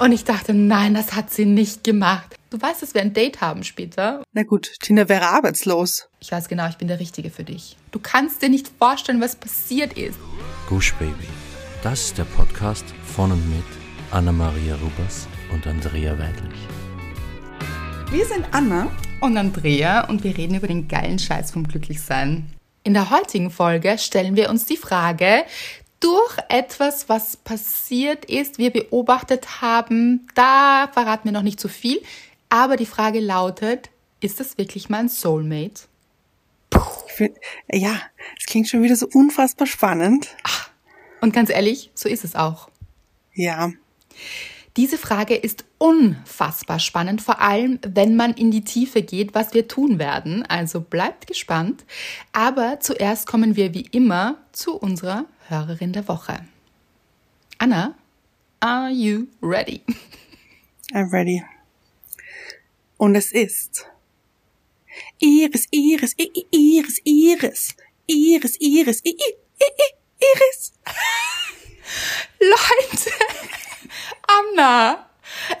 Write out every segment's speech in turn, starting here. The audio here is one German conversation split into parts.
Und ich dachte, nein, das hat sie nicht gemacht. Du weißt, dass wir ein Date haben später. Na gut, Tina wäre arbeitslos. Ich weiß genau, ich bin der Richtige für dich. Du kannst dir nicht vorstellen, was passiert ist. Gush Baby. Das ist der Podcast von und mit Anna-Maria Rubers und Andrea Weidlich. Wir sind Anna und Andrea und wir reden über den geilen Scheiß vom Glücklichsein. In der heutigen Folge stellen wir uns die Frage, durch etwas, was passiert ist, wir beobachtet haben, da verraten wir noch nicht so viel, aber die Frage lautet, ist das wirklich mein Soulmate? Find, ja, es klingt schon wieder so unfassbar spannend. Ach, und ganz ehrlich, so ist es auch. Ja. Diese Frage ist unfassbar spannend, vor allem wenn man in die Tiefe geht, was wir tun werden. Also bleibt gespannt. Aber zuerst kommen wir wie immer zu unserer Hörerin der Woche. Anna, are you ready? I'm ready. Und es ist Iris, Iris, Iris, Iris, Iris, Iris, Iris. Leute, Anna,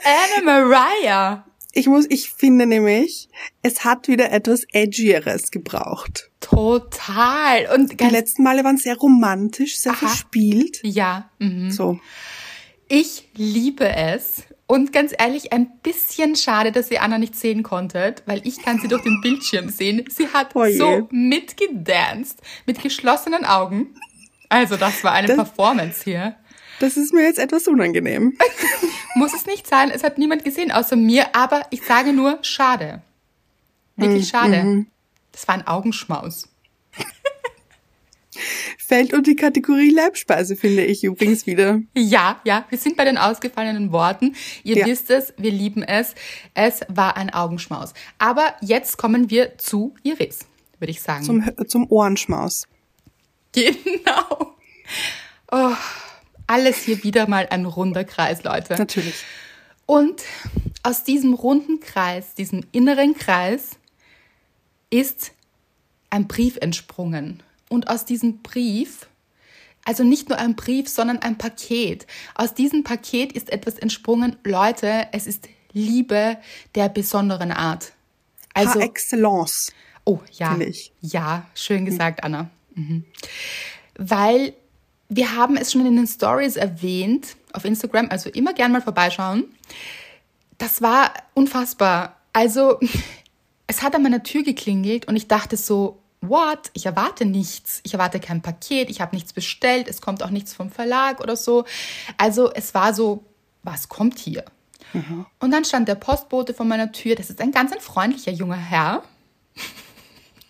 Anna Mariah. Ich muss, ich finde nämlich, es hat wieder etwas Edgieres gebraucht. Total. Und die letzten Male waren sehr romantisch, sehr Aha. verspielt. Ja. Mhm. So. Ich liebe es. Und ganz ehrlich, ein bisschen schade, dass ihr Anna nicht sehen konntet, weil ich kann sie durch den Bildschirm sehen. Sie hat oh so mitgedanced, mit geschlossenen Augen. Also das war eine das, Performance hier. Das ist mir jetzt etwas unangenehm. Muss es nicht sein. Es hat niemand gesehen außer mir, aber ich sage nur schade. Wirklich hm, schade. Mhm. Das war ein Augenschmaus. Fällt unter die Kategorie Leibspeise, finde ich übrigens wieder. Ja, ja, wir sind bei den ausgefallenen Worten. Ihr ja. wisst es, wir lieben es. Es war ein Augenschmaus. Aber jetzt kommen wir zu Iris, würde ich sagen. Zum, zum Ohrenschmaus. Genau. Oh, alles hier wieder mal ein runder Kreis, Leute. Natürlich. Und aus diesem runden Kreis, diesem inneren Kreis, ist ein Brief entsprungen. Und aus diesem Brief, also nicht nur ein Brief, sondern ein Paket. Aus diesem Paket ist etwas entsprungen. Leute, es ist Liebe der besonderen Art. Also, Par excellence. Oh, ja. Ja, schön gesagt, Anna. Mhm. Weil wir haben es schon in den Stories erwähnt auf Instagram, also immer gern mal vorbeischauen. Das war unfassbar. Also, es hat an meiner Tür geklingelt und ich dachte so, what? Ich erwarte nichts. Ich erwarte kein Paket, ich habe nichts bestellt, es kommt auch nichts vom Verlag oder so. Also, es war so, was kommt hier? Mhm. Und dann stand der Postbote vor meiner Tür. Das ist ein ganz ein freundlicher junger Herr.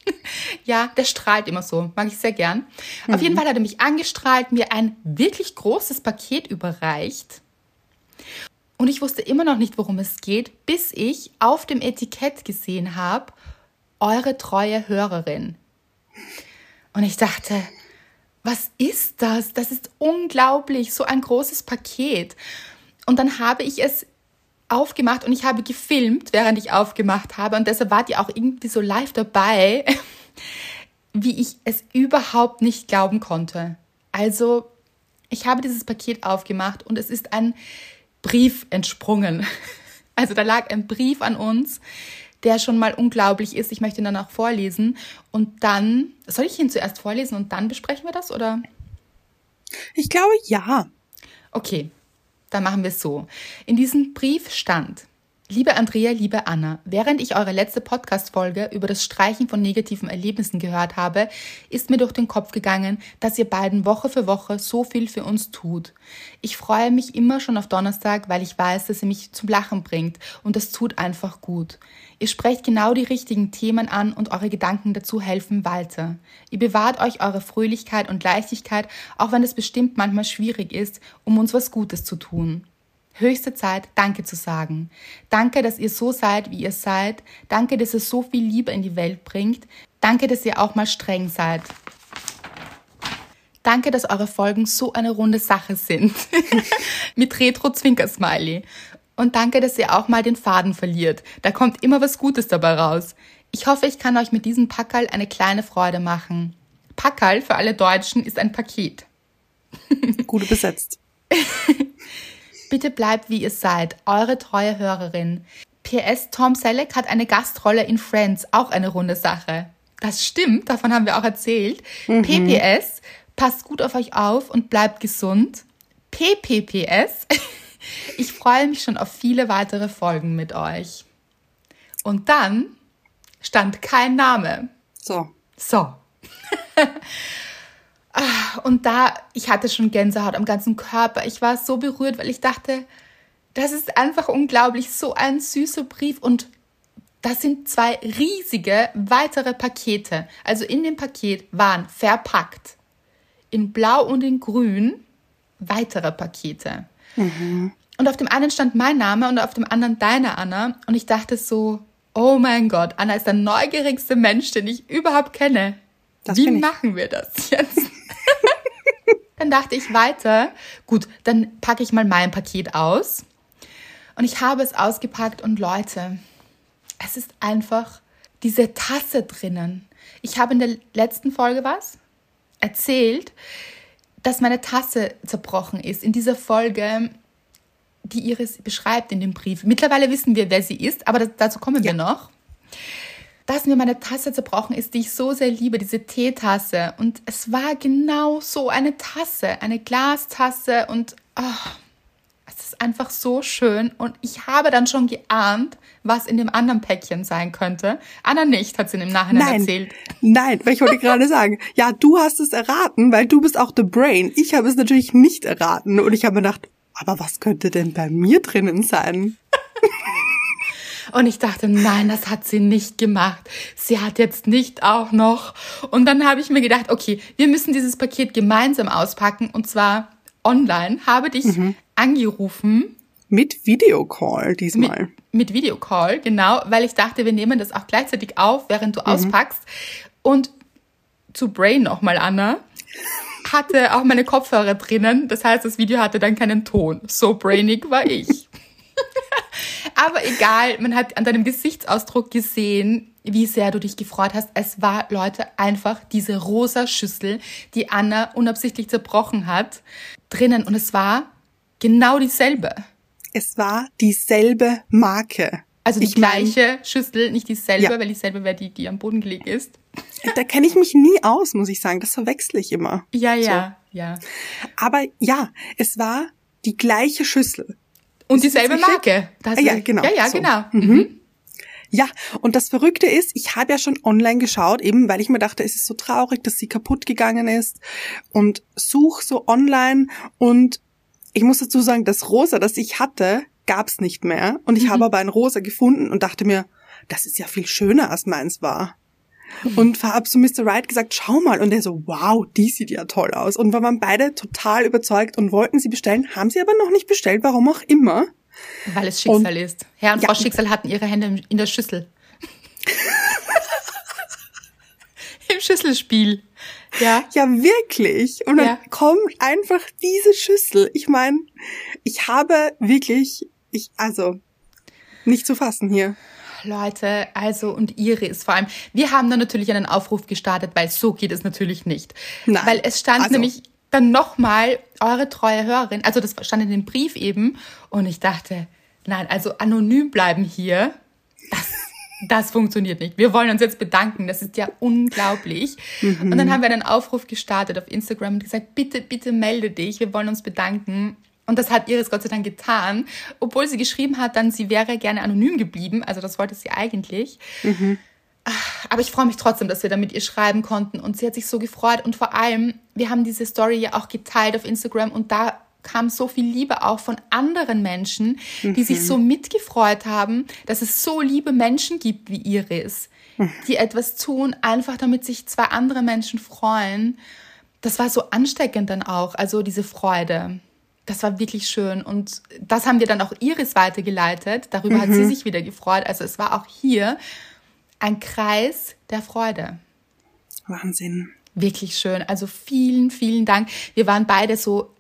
ja, der strahlt immer so. Mag ich sehr gern. Mhm. Auf jeden Fall hat er mich angestrahlt, mir ein wirklich großes Paket überreicht. Und ich wusste immer noch nicht, worum es geht, bis ich auf dem Etikett gesehen habe, eure treue Hörerin. Und ich dachte, was ist das? Das ist unglaublich, so ein großes Paket. Und dann habe ich es aufgemacht und ich habe gefilmt, während ich aufgemacht habe. Und deshalb wart ihr auch irgendwie so live dabei, wie ich es überhaupt nicht glauben konnte. Also, ich habe dieses Paket aufgemacht und es ist ein Brief entsprungen. Also da lag ein Brief an uns, der schon mal unglaublich ist. Ich möchte ihn dann auch vorlesen. Und dann, soll ich ihn zuerst vorlesen und dann besprechen wir das, oder? Ich glaube ja. Okay, dann machen wir es so. In diesem Brief stand, Liebe Andrea, liebe Anna, während ich eure letzte Podcast-Folge über das Streichen von negativen Erlebnissen gehört habe, ist mir durch den Kopf gegangen, dass ihr beiden Woche für Woche so viel für uns tut. Ich freue mich immer schon auf Donnerstag, weil ich weiß, dass ihr mich zum Lachen bringt und das tut einfach gut. Ihr sprecht genau die richtigen Themen an und eure Gedanken dazu helfen weiter. Ihr bewahrt euch eure Fröhlichkeit und Leichtigkeit, auch wenn es bestimmt manchmal schwierig ist, um uns was Gutes zu tun. Höchste Zeit, Danke zu sagen. Danke, dass ihr so seid, wie ihr seid. Danke, dass ihr so viel Liebe in die Welt bringt. Danke, dass ihr auch mal streng seid. Danke, dass eure Folgen so eine runde Sache sind. Mit Retro-Zwinker-Smiley. Und danke, dass ihr auch mal den Faden verliert. Da kommt immer was Gutes dabei raus. Ich hoffe, ich kann euch mit diesem Packerl eine kleine Freude machen. Packerl für alle Deutschen ist ein Paket. Gut besetzt. Bitte bleibt, wie ihr seid. Eure treue Hörerin. PS, Tom Selleck hat eine Gastrolle in Friends. Auch eine runde Sache. Das stimmt, davon haben wir auch erzählt. PPS, passt gut auf euch auf und bleibt gesund. PPPS, ich freue mich schon auf viele weitere Folgen mit euch. Und dann stand kein Name. So. So. Ah, Und da, ich hatte schon Gänsehaut am ganzen Körper. Ich war so berührt, weil ich dachte, das ist einfach unglaublich, so ein süßer Brief und das sind zwei riesige weitere Pakete. Also in dem Paket waren verpackt in Blau und in Grün weitere Pakete. Und auf dem einen stand mein Name und auf dem anderen deine Anna. Und ich dachte so, oh mein Gott, Anna ist der neugierigste Mensch, den ich überhaupt kenne. Das Wie machen wir das jetzt? dann dachte ich weiter, gut, dann packe ich mal mein Paket aus. Und ich habe es ausgepackt und Leute, es ist einfach diese Tasse drinnen. Ich habe in der letzten Folge was erzählt, dass meine Tasse zerbrochen ist. In dieser Folge, die Iris beschreibt in dem Brief. Mittlerweile wissen wir, wer sie ist, aber das, dazu kommen wir noch. Dass mir meine Tasse zerbrochen ist, die ich so sehr liebe, diese Teetasse. Und es war genau so eine Tasse, eine Glastasse und oh, es ist einfach so schön. Und ich habe dann schon geahnt, was in dem anderen Päckchen sein könnte. Anna nicht, hat sie im Nachhinein Nein, erzählt. nein, weil ich wollte gerade sagen, ja, du hast es erraten, weil du bist auch the brain. Ich habe es natürlich nicht erraten und ich habe mir gedacht, aber was könnte denn bei mir drinnen sein? Und ich dachte, nein, das hat sie nicht gemacht. Sie hat jetzt nicht auch noch. Und dann habe ich mir gedacht, okay, wir müssen dieses Paket gemeinsam auspacken und zwar online. Habe dich angerufen Mit Videocall mit, diesmal. mit Videocall, genau, weil ich dachte, wir nehmen das auch gleichzeitig auf, während du auspackst. Und zu Brain nochmal, Anna, hatte auch meine Kopfhörer drinnen. Das heißt, das Video hatte dann keinen Ton. So brainig war ich. Aber egal, man hat an deinem Gesichtsausdruck gesehen, wie sehr du dich gefreut hast. Es war, Leute, einfach diese rosa Schüssel, die Anna unabsichtlich zerbrochen hat, drinnen. Und es war genau dieselbe. Es war dieselbe Marke. Also die Ich mein- gleiche Schüssel, nicht dieselbe, Ja. weil dieselbe wäre die, die am Boden gelegt ist. Da kenne ich mich nie aus, muss ich sagen. Das verwechsel ich immer. Ja, ja, ja. Aber ja, es war die gleiche Schüssel. Und dieselbe? Marke. Das Ah, ja, genau, Ja, ja, so. genau. Mhm. Ja, und das Verrückte ist, ich habe ja schon online geschaut, eben weil ich mir dachte, es ist so traurig, dass sie kaputt gegangen ist und such so online und ich muss dazu sagen, das Rosa, das ich hatte, gab's nicht mehr und ich habe aber ein Rosa gefunden und dachte mir, das ist ja viel schöner als meins war. Und hab zu Mr. Wright gesagt, schau mal. Und er so, wow, die sieht ja toll aus. Und wir waren beide total überzeugt und wollten sie bestellen, haben sie aber noch nicht bestellt, warum auch immer. Weil es Schicksal ist. Herr und Ja. Frau Schicksal hatten ihre Hände in der Schüssel. Im Schüsselspiel. Ja. Ja, wirklich. Und dann Ja. kommt einfach diese Schüssel. Ich meine, ich habe wirklich, ich, also, nicht zu fassen hier. Leute, also und Iris vor allem. Wir haben dann natürlich einen Aufruf gestartet, weil so geht es natürlich nicht. Nein. Weil es stand Also- nämlich dann nochmal eure treue Hörerin, also das stand in dem Brief eben und ich dachte, nein, also anonym bleiben hier, das, das funktioniert nicht. Wir wollen uns jetzt bedanken, das ist ja unglaublich. Und dann haben wir einen Aufruf gestartet auf Instagram und gesagt, bitte, bitte melde dich, wir wollen uns bedanken. Und das hat Iris Gott sei Dank getan, obwohl sie geschrieben hat, dann sie wäre gerne anonym geblieben. Also das wollte sie eigentlich. Aber ich freue mich trotzdem, dass wir da mit ihr schreiben konnten und sie hat sich so gefreut und vor allem, wir haben diese Story ja auch geteilt auf Instagram und da kam so viel Liebe auch von anderen Menschen, die sich so mitgefreut haben, dass es so liebe Menschen gibt wie Iris, die etwas tun, einfach damit sich zwei andere Menschen freuen. Das war so ansteckend dann auch, also diese Freude. Das war wirklich schön und das haben wir dann auch Iris weitergeleitet. Darüber hat sie sich wieder gefreut. Also es war auch hier ein Kreis der Freude. Wahnsinn. Wirklich schön. Also vielen, vielen Dank. Wir waren beide so,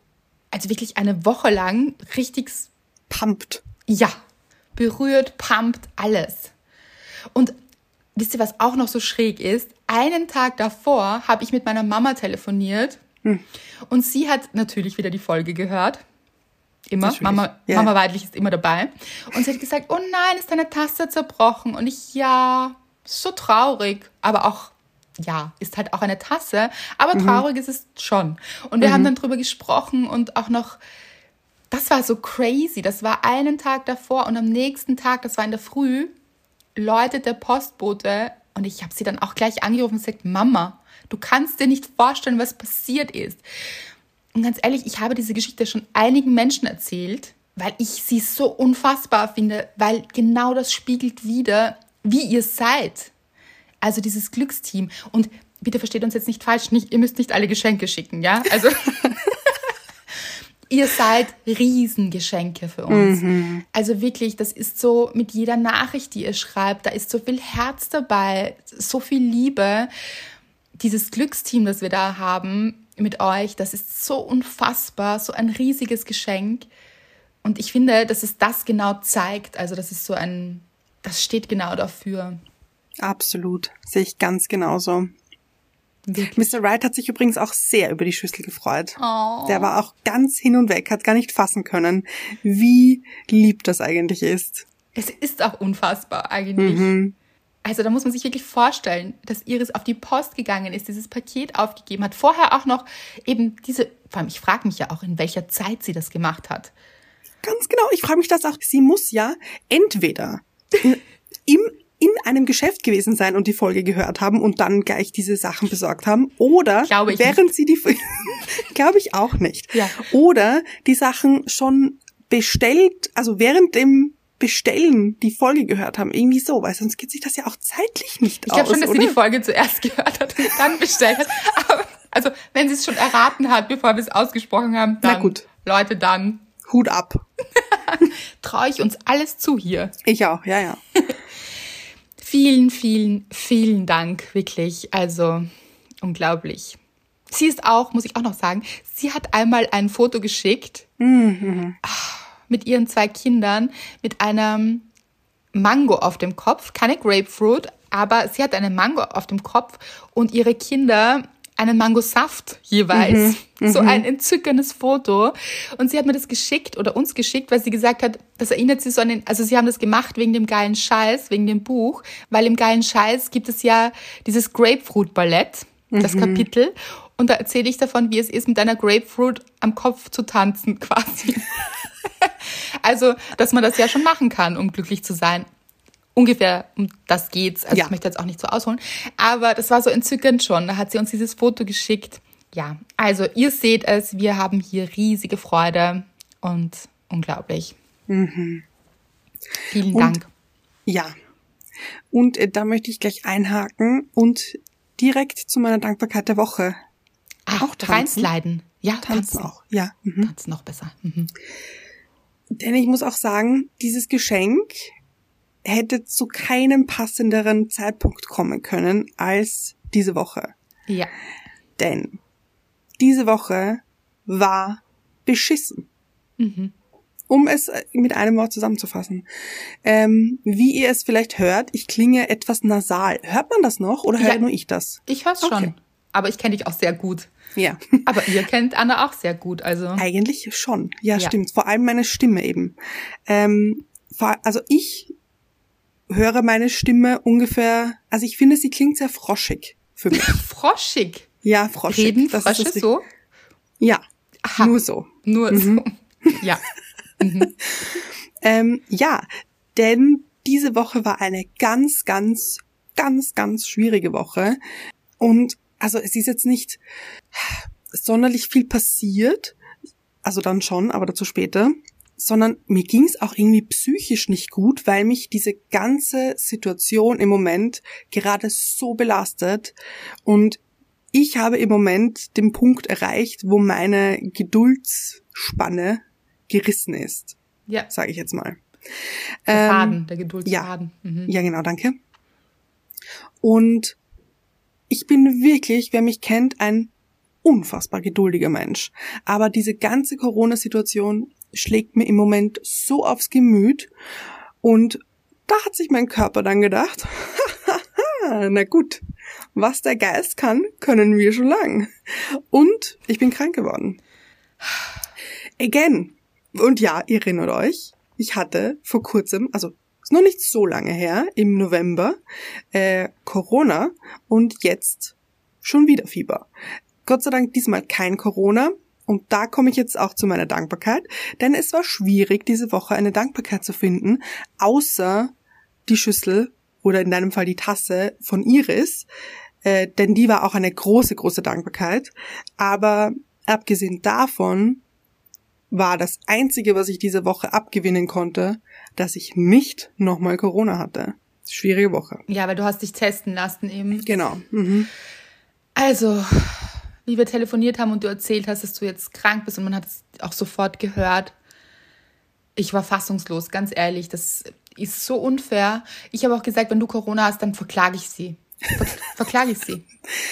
also wirklich eine Woche lang richtig, Pumped. ja, berührt, pumpt, alles. Und wisst ihr, was auch noch so schräg ist? Einen Tag davor habe ich mit meiner Mama telefoniert und sie hat natürlich wieder die Folge gehört. Immer. Mama, Ja. Mama Weidlich ist immer dabei. Und sie hat gesagt, oh nein, ist deine Tasse zerbrochen? Und ich, ja, so traurig. Aber auch, ja, ist halt auch eine Tasse. Aber Mhm. traurig ist es schon. Und wir haben dann drüber gesprochen und auch noch, das war so crazy. Das war einen Tag davor und am nächsten Tag, das war in der Früh, läutet der Postbote und ich habe sie dann auch gleich angerufen und gesagt, Mama, du kannst dir nicht vorstellen, was passiert ist. Und ganz ehrlich, ich habe diese Geschichte schon einigen Menschen erzählt, weil ich sie so unfassbar finde, weil genau das spiegelt wieder, wie ihr seid. Also dieses Glücksteam. Und bitte versteht uns jetzt nicht falsch, nicht, ihr müsst nicht alle Geschenke schicken, ja? Also ihr seid Riesengeschenke für uns. Also wirklich, das ist so mit jeder Nachricht, die ihr schreibt, da ist so viel Herz dabei, so viel Liebe. Dieses Glücksteam, das wir da haben mit euch, das ist so unfassbar, so ein riesiges Geschenk. Und ich finde, dass es das genau zeigt. Also das ist so ein, das steht genau dafür. Absolut. Sehe ich ganz genauso. Wirklich. Mr. Wright hat sich übrigens auch sehr über die Schüssel gefreut. Oh. Der war auch ganz hin und weg, hat gar nicht fassen können, wie lieb das eigentlich ist. Es ist auch unfassbar eigentlich. Also da muss man sich wirklich vorstellen, dass Iris auf die Post gegangen ist, dieses Paket aufgegeben hat. Vorher auch noch eben diese, vor allem ich frage mich ja auch, in welcher Zeit sie das gemacht hat. Ganz genau. Ich frage mich das auch. Sie muss ja entweder im, in einem Geschäft gewesen sein und die Folge gehört haben und dann gleich diese Sachen besorgt haben. Oder Glaube ich während sie die, glaube ich auch nicht. Ja. Oder die Sachen schon bestellt, also während dem Bestellen die Folge gehört haben. Irgendwie so, weil sonst geht sich das ja auch zeitlich nicht Ich aus. glaube schon, dass oder? sie die Folge zuerst gehört hat und dann bestellt hat. Aber, also wenn sie es schon erraten hat, bevor wir es ausgesprochen haben, Na dann, gut. Leute, dann Hut ab. traue ich uns alles zu hier. Ich auch, ja, ja. Vielen, vielen, vielen Dank, wirklich. Also unglaublich. Sie ist auch, muss ich auch noch sagen, sie hat einmal ein Foto geschickt Ah, mit ihren zwei Kindern mit einem Mango auf dem Kopf, keine Grapefruit, aber sie hat eine Mango auf dem Kopf und ihre Kinder einen Mangosaft jeweils. So ein entzückendes Foto. Und sie hat mir das geschickt oder uns geschickt, weil sie gesagt hat, das erinnert sie so an den, also sie haben das gemacht wegen dem geilen Scheiß, wegen dem Buch, weil im geilen Scheiß gibt es ja dieses Grapefruit-Ballett, das Kapitel. Und da erzähle ich davon, wie es ist, mit einer Grapefruit am Kopf zu tanzen, quasi. Also, dass man das ja schon machen kann, um glücklich zu sein. Ungefähr um das geht's. Also Ja. ich möchte jetzt auch nicht so ausholen. Aber das war so entzückend schon. Da hat sie uns dieses Foto geschickt. Ja, also ihr seht es, wir haben hier riesige Freude und unglaublich. Vielen Und- Dank. Ja. Und äh, da möchte ich gleich einhaken und direkt zu meiner Dankbarkeit der Woche Ach, auch tanzen. reinsliden. Ja, tanzen tanzen. auch. Ja. Mhm. Tanzen noch besser. Mhm. Denn ich muss auch sagen, dieses Geschenk hätte zu keinem passenderen Zeitpunkt kommen können als diese Woche. Ja. Denn diese Woche war beschissen. Mhm. Um es äh, mit einem Wort zusammenzufassen. Ähm, wie ihr es vielleicht hört, ich klinge etwas nasal. Hört man das noch oder Ja. höre nur ich das? Ich hör's Okay. schon. Aber ich kenne dich auch sehr gut. Ja. Aber ihr kennt Anna auch sehr gut, also. Eigentlich schon. Ja, Ja. stimmt. Vor allem meine Stimme eben. Ähm, also ich höre meine Stimme ungefähr, also ich finde, sie klingt sehr froschig für mich. Froschig. Ja, froschig. Reden Das ist Frösche das- so? Ja, Aha. nur so. Nur Mhm. so. Ja. Ähm, ja, denn diese Woche war eine ganz, ganz, ganz, ganz schwierige Woche. Und also es ist jetzt nicht sonderlich viel passiert, also dann schon, aber dazu später, sondern mir ging es auch irgendwie psychisch nicht gut, weil mich diese ganze Situation im Moment gerade so belastet und ich habe im Moment den Punkt erreicht, wo meine Geduldsspanne gerissen ist Ja. sage ich jetzt mal. Der Ähm, Faden, der Geduldsfaden. Mhm. Ja, genau, danke. Und ich bin wirklich, wer mich kennt, ein unfassbar geduldiger Mensch. Aber diese ganze Corona-Situation schlägt mir im Moment so aufs Gemüt und da hat sich mein Körper dann gedacht, na gut, was der Geist kann, können wir schon lang. Und ich bin krank geworden. Again. Und ja, ihr erinnert euch, ich hatte vor kurzem, also ist noch nicht so lange her, im November, äh, Corona und jetzt schon wieder Fieber. Gott sei Dank diesmal kein Corona. Und da komme ich jetzt auch zu meiner Dankbarkeit, denn es war schwierig, diese Woche eine Dankbarkeit zu finden, außer die Schüssel oder in deinem Fall die Tasse von Iris, äh, denn die war auch eine große, große Dankbarkeit. Aber abgesehen davon war das Einzige, was ich diese Woche abgewinnen konnte, dass ich nicht nochmal Corona hatte. Schwierige Woche. Ja, weil du hast dich testen lassen eben. Genau. Mhm. Also, wie wir telefoniert haben und du erzählt hast, dass du jetzt krank bist und man hat es auch sofort gehört. Ich war fassungslos, ganz ehrlich. Das ist so unfair. Ich habe auch gesagt, wenn du Corona hast, dann verklage ich sie. Ver verklage ich sie.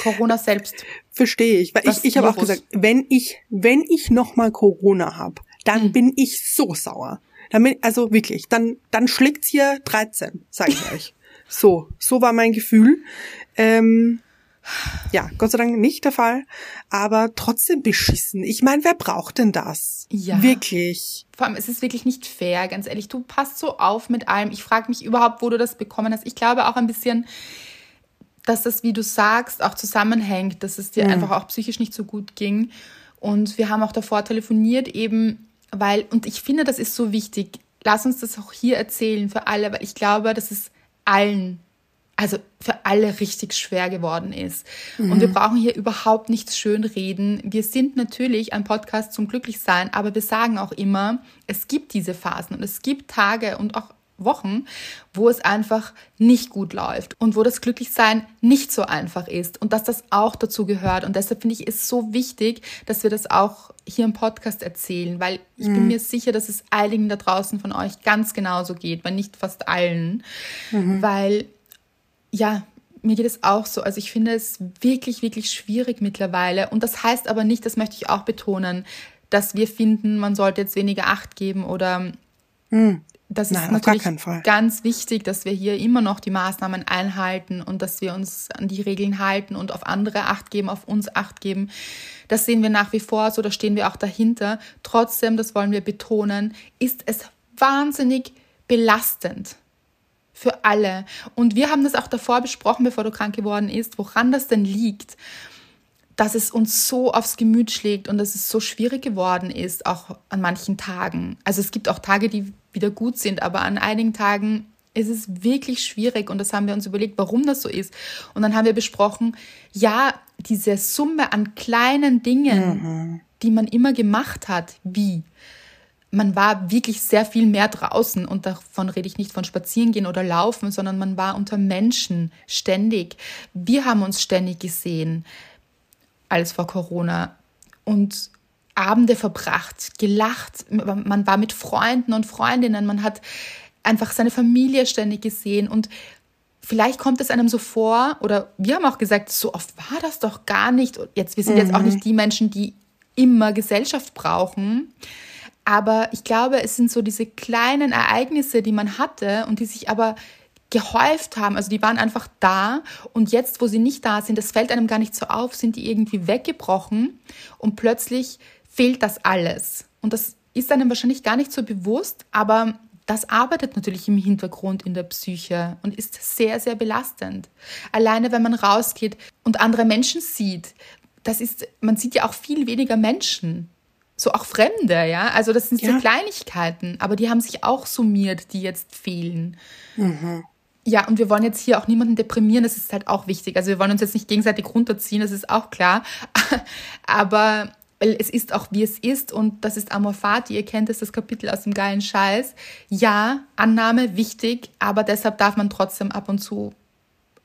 Corona selbst. Verstehe ich. Weil ich, ich habe auch gesagt, wenn ich, wenn ich nochmal Corona habe, dann hm. bin ich so sauer. Bin, also wirklich, dann, dann schlägt's hier 13, sage ich euch. So, so war mein Gefühl. Ähm, ja, Gott sei Dank nicht der Fall, aber trotzdem beschissen. Ich meine, wer braucht denn das? Ja. Wirklich. Vor allem, es ist wirklich nicht fair, ganz ehrlich. Du passt so auf mit allem. Ich frage mich überhaupt, wo du das bekommen hast. Ich glaube auch ein bisschen, dass das, wie du sagst, auch zusammenhängt, dass es dir mhm. einfach auch psychisch nicht so gut ging. Und wir haben auch davor telefoniert, eben weil, und ich finde, das ist so wichtig. Lass uns das auch hier erzählen für alle, weil ich glaube, dass es allen also für alle richtig schwer geworden ist. Mhm. Und wir brauchen hier überhaupt nichts schönreden. Wir sind natürlich ein Podcast zum Glücklichsein, aber wir sagen auch immer, es gibt diese Phasen und es gibt Tage und auch Wochen, wo es einfach nicht gut läuft und wo das Glücklichsein nicht so einfach ist und dass das auch dazu gehört. Und deshalb finde ich es so wichtig, dass wir das auch hier im Podcast erzählen, weil ich mhm. bin mir sicher, dass es einigen da draußen von euch ganz genauso geht, wenn nicht fast allen, mhm. weil ja, mir geht es auch so. Also ich finde es wirklich, wirklich schwierig mittlerweile. Und das heißt aber nicht, das möchte ich auch betonen, dass wir finden, man sollte jetzt weniger Acht geben oder hm. Das Nein, ist natürlich ganz wichtig, dass wir hier immer noch die Maßnahmen einhalten und dass wir uns an die Regeln halten und auf andere Acht geben, auf uns Acht geben. Das sehen wir nach wie vor so, da stehen wir auch dahinter. Trotzdem, das wollen wir betonen, ist es wahnsinnig belastend für alle. Und wir haben das auch davor besprochen, bevor du krank geworden ist, woran das denn liegt, dass es uns so aufs Gemüt schlägt und dass es so schwierig geworden ist, auch an manchen Tagen. Also es gibt auch Tage, die wieder gut sind, aber an einigen Tagen ist es wirklich schwierig und das haben wir uns überlegt, warum das so ist. Und dann haben wir besprochen, ja, diese Summe an kleinen Dingen, mhm. die man immer gemacht hat, wie man war wirklich sehr viel mehr draußen und davon rede ich nicht von Spazierengehen oder Laufen, sondern man war unter Menschen ständig. Wir haben uns ständig gesehen als vor Corona und Abende verbracht, gelacht, man war mit Freunden und Freundinnen, man hat einfach seine Familie ständig gesehen und vielleicht kommt es einem so vor oder wir haben auch gesagt, so oft war das doch gar nicht. Jetzt wir sind mhm. jetzt auch mhm. nicht die Menschen, die immer Gesellschaft brauchen. Aber ich glaube, es sind so diese kleinen Ereignisse, die man hatte und die sich aber gehäuft haben. Also die waren einfach da und jetzt, wo sie nicht da sind, das fällt einem gar nicht so auf, sind die irgendwie weggebrochen und plötzlich fehlt das alles. Und das ist einem wahrscheinlich gar nicht so bewusst, aber das arbeitet natürlich im Hintergrund in der Psyche und ist sehr, sehr belastend. Alleine, wenn man rausgeht und andere Menschen sieht, das ist, man sieht ja auch viel weniger Menschen so auch Fremde, ja. Also das sind ja. so Kleinigkeiten, aber die haben sich auch summiert, die jetzt fehlen. Mhm. Ja, und wir wollen jetzt hier auch niemanden deprimieren, das ist halt auch wichtig. Also wir wollen uns jetzt nicht gegenseitig runterziehen, das ist auch klar. aber es ist auch wie es ist und das ist Amor Fati, ihr kennt es, das Kapitel aus dem geilen Scheiß. Ja, Annahme wichtig, aber deshalb darf man trotzdem ab und zu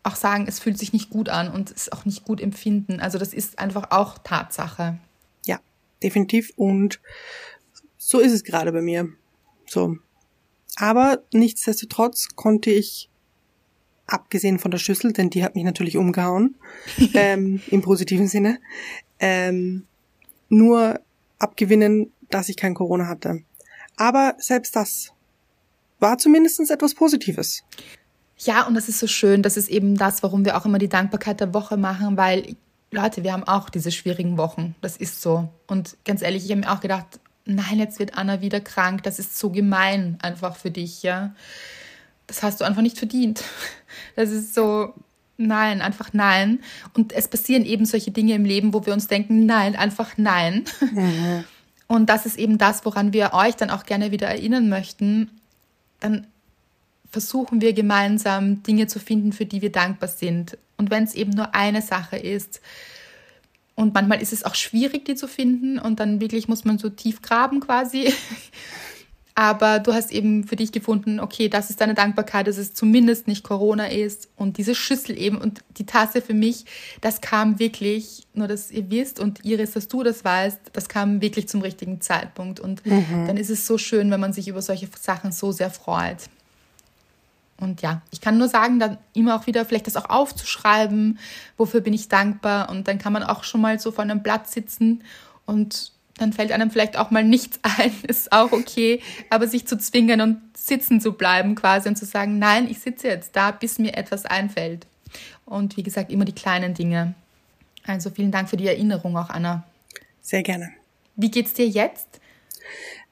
auch sagen, es fühlt sich nicht gut an und es auch nicht gut empfinden. Also das ist einfach auch Tatsache definitiv. Und so ist es gerade bei mir. So. Aber nichtsdestotrotz konnte ich, abgesehen von der Schüssel, denn die hat mich natürlich umgehauen, ähm, im positiven Sinne, ähm, nur abgewinnen, dass ich kein Corona hatte. Aber selbst das war zumindest etwas Positives. Ja, und das ist so schön. Das ist eben das, warum wir auch immer die Dankbarkeit der Woche machen, weil Leute, wir haben auch diese schwierigen Wochen. Das ist so. Und ganz ehrlich, ich habe mir auch gedacht, nein, jetzt wird Anna wieder krank, das ist so gemein einfach für dich, ja. Das hast du einfach nicht verdient. Das ist so, nein, einfach nein. Und es passieren eben solche Dinge im Leben, wo wir uns denken, nein, einfach nein. Mhm. Und das ist eben das, woran wir euch dann auch gerne wieder erinnern möchten. Dann versuchen wir gemeinsam Dinge zu finden, für die wir dankbar sind. Und wenn es eben nur eine Sache ist, und manchmal ist es auch schwierig, die zu finden, und dann wirklich muss man so tief graben quasi. Aber du hast eben für dich gefunden, okay, das ist deine Dankbarkeit, dass es zumindest nicht Corona ist. Und diese Schüssel eben und die Tasse für mich, das kam wirklich, nur dass ihr wisst und Iris, dass du das weißt, das kam wirklich zum richtigen Zeitpunkt. Und mhm. dann ist es so schön, wenn man sich über solche Sachen so sehr freut. Und ja, ich kann nur sagen, dann immer auch wieder vielleicht das auch aufzuschreiben, wofür bin ich dankbar. Und dann kann man auch schon mal so vor einem Blatt sitzen und dann fällt einem vielleicht auch mal nichts ein, ist auch okay, aber sich zu zwingen und sitzen zu bleiben quasi und zu sagen, nein, ich sitze jetzt da, bis mir etwas einfällt. Und wie gesagt, immer die kleinen Dinge. Also vielen Dank für die Erinnerung auch, Anna. Sehr gerne. Wie geht's dir jetzt?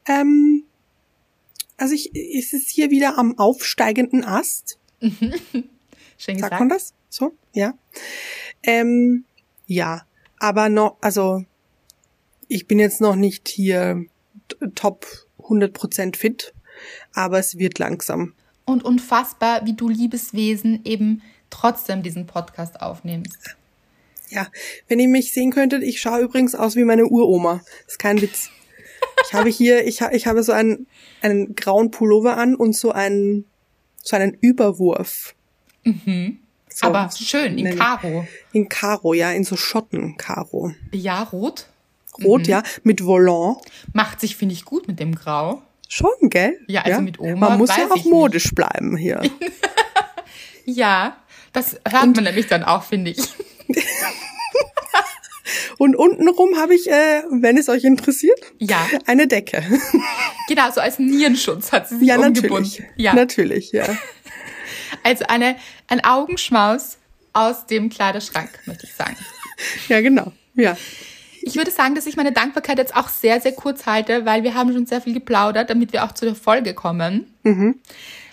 Ähm, also ich, ist es hier wieder am aufsteigenden Ast. Schön gesagt. Sagt man das? So? Ja. Ähm, ja, aber noch, also ich bin jetzt noch nicht hier top 100% fit, aber es wird langsam. Und unfassbar, wie du Liebeswesen eben trotzdem diesen Podcast aufnimmst. Ja, wenn ihr mich sehen könntet, ich schaue übrigens aus wie meine Uroma. ist kein Witz. Ich habe hier, ich, ich habe so einen, einen grauen Pullover an und so einen, so einen Überwurf. Mhm. So, Aber schön, in Karo. In Karo, ja, in so Schotten Karo. Ja, rot. Rot, mhm. ja, mit Volant. Macht sich, finde ich, gut mit dem Grau. Schon, gell? Ja, also ja. mit Oma. Man muss ja auch modisch nicht. bleiben hier. ja, das hört Und man nämlich dann auch, finde ich. Und untenrum habe ich, äh, wenn es euch interessiert, ja. eine Decke. Genau, so als Nierenschutz hat sie sich ja, umgebunden. Natürlich. Ja, natürlich, ja. Also eine, ein Augenschmaus aus dem Kleiderschrank, möchte ich sagen. Ja, genau. Ja. Ich würde sagen, dass ich meine Dankbarkeit jetzt auch sehr, sehr kurz halte, weil wir haben schon sehr viel geplaudert, damit wir auch zu der Folge kommen. Mhm.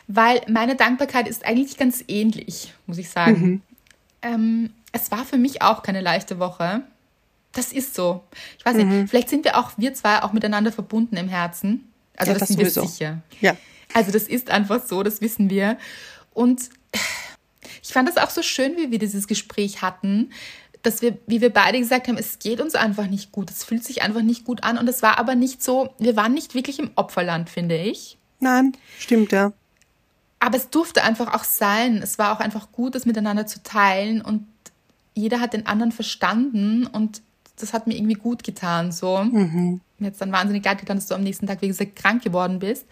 Weil meine Dankbarkeit ist eigentlich ganz ähnlich, muss ich sagen. Mhm. Ähm, es war für mich auch keine leichte Woche. Das ist so. Ich weiß mhm. nicht, vielleicht sind wir auch, wir zwei auch miteinander verbunden im Herzen. Also ja, das, das sind wir sicher. Ja. Also das ist einfach so, das wissen wir. Und ich fand das auch so schön, wie wir dieses Gespräch hatten, dass wir, wie wir beide gesagt haben, es geht uns einfach nicht gut. Es fühlt sich einfach nicht gut an. Und es war aber nicht so, wir waren nicht wirklich im Opferland, finde ich. Nein, stimmt, ja. Aber es durfte einfach auch sein. Es war auch einfach gut, das miteinander zu teilen und jeder hat den anderen verstanden und das hat mir irgendwie gut getan. So. Mhm. Mir jetzt dann wahnsinnig leid getan, dass du am nächsten Tag, wie gesagt, krank geworden bist.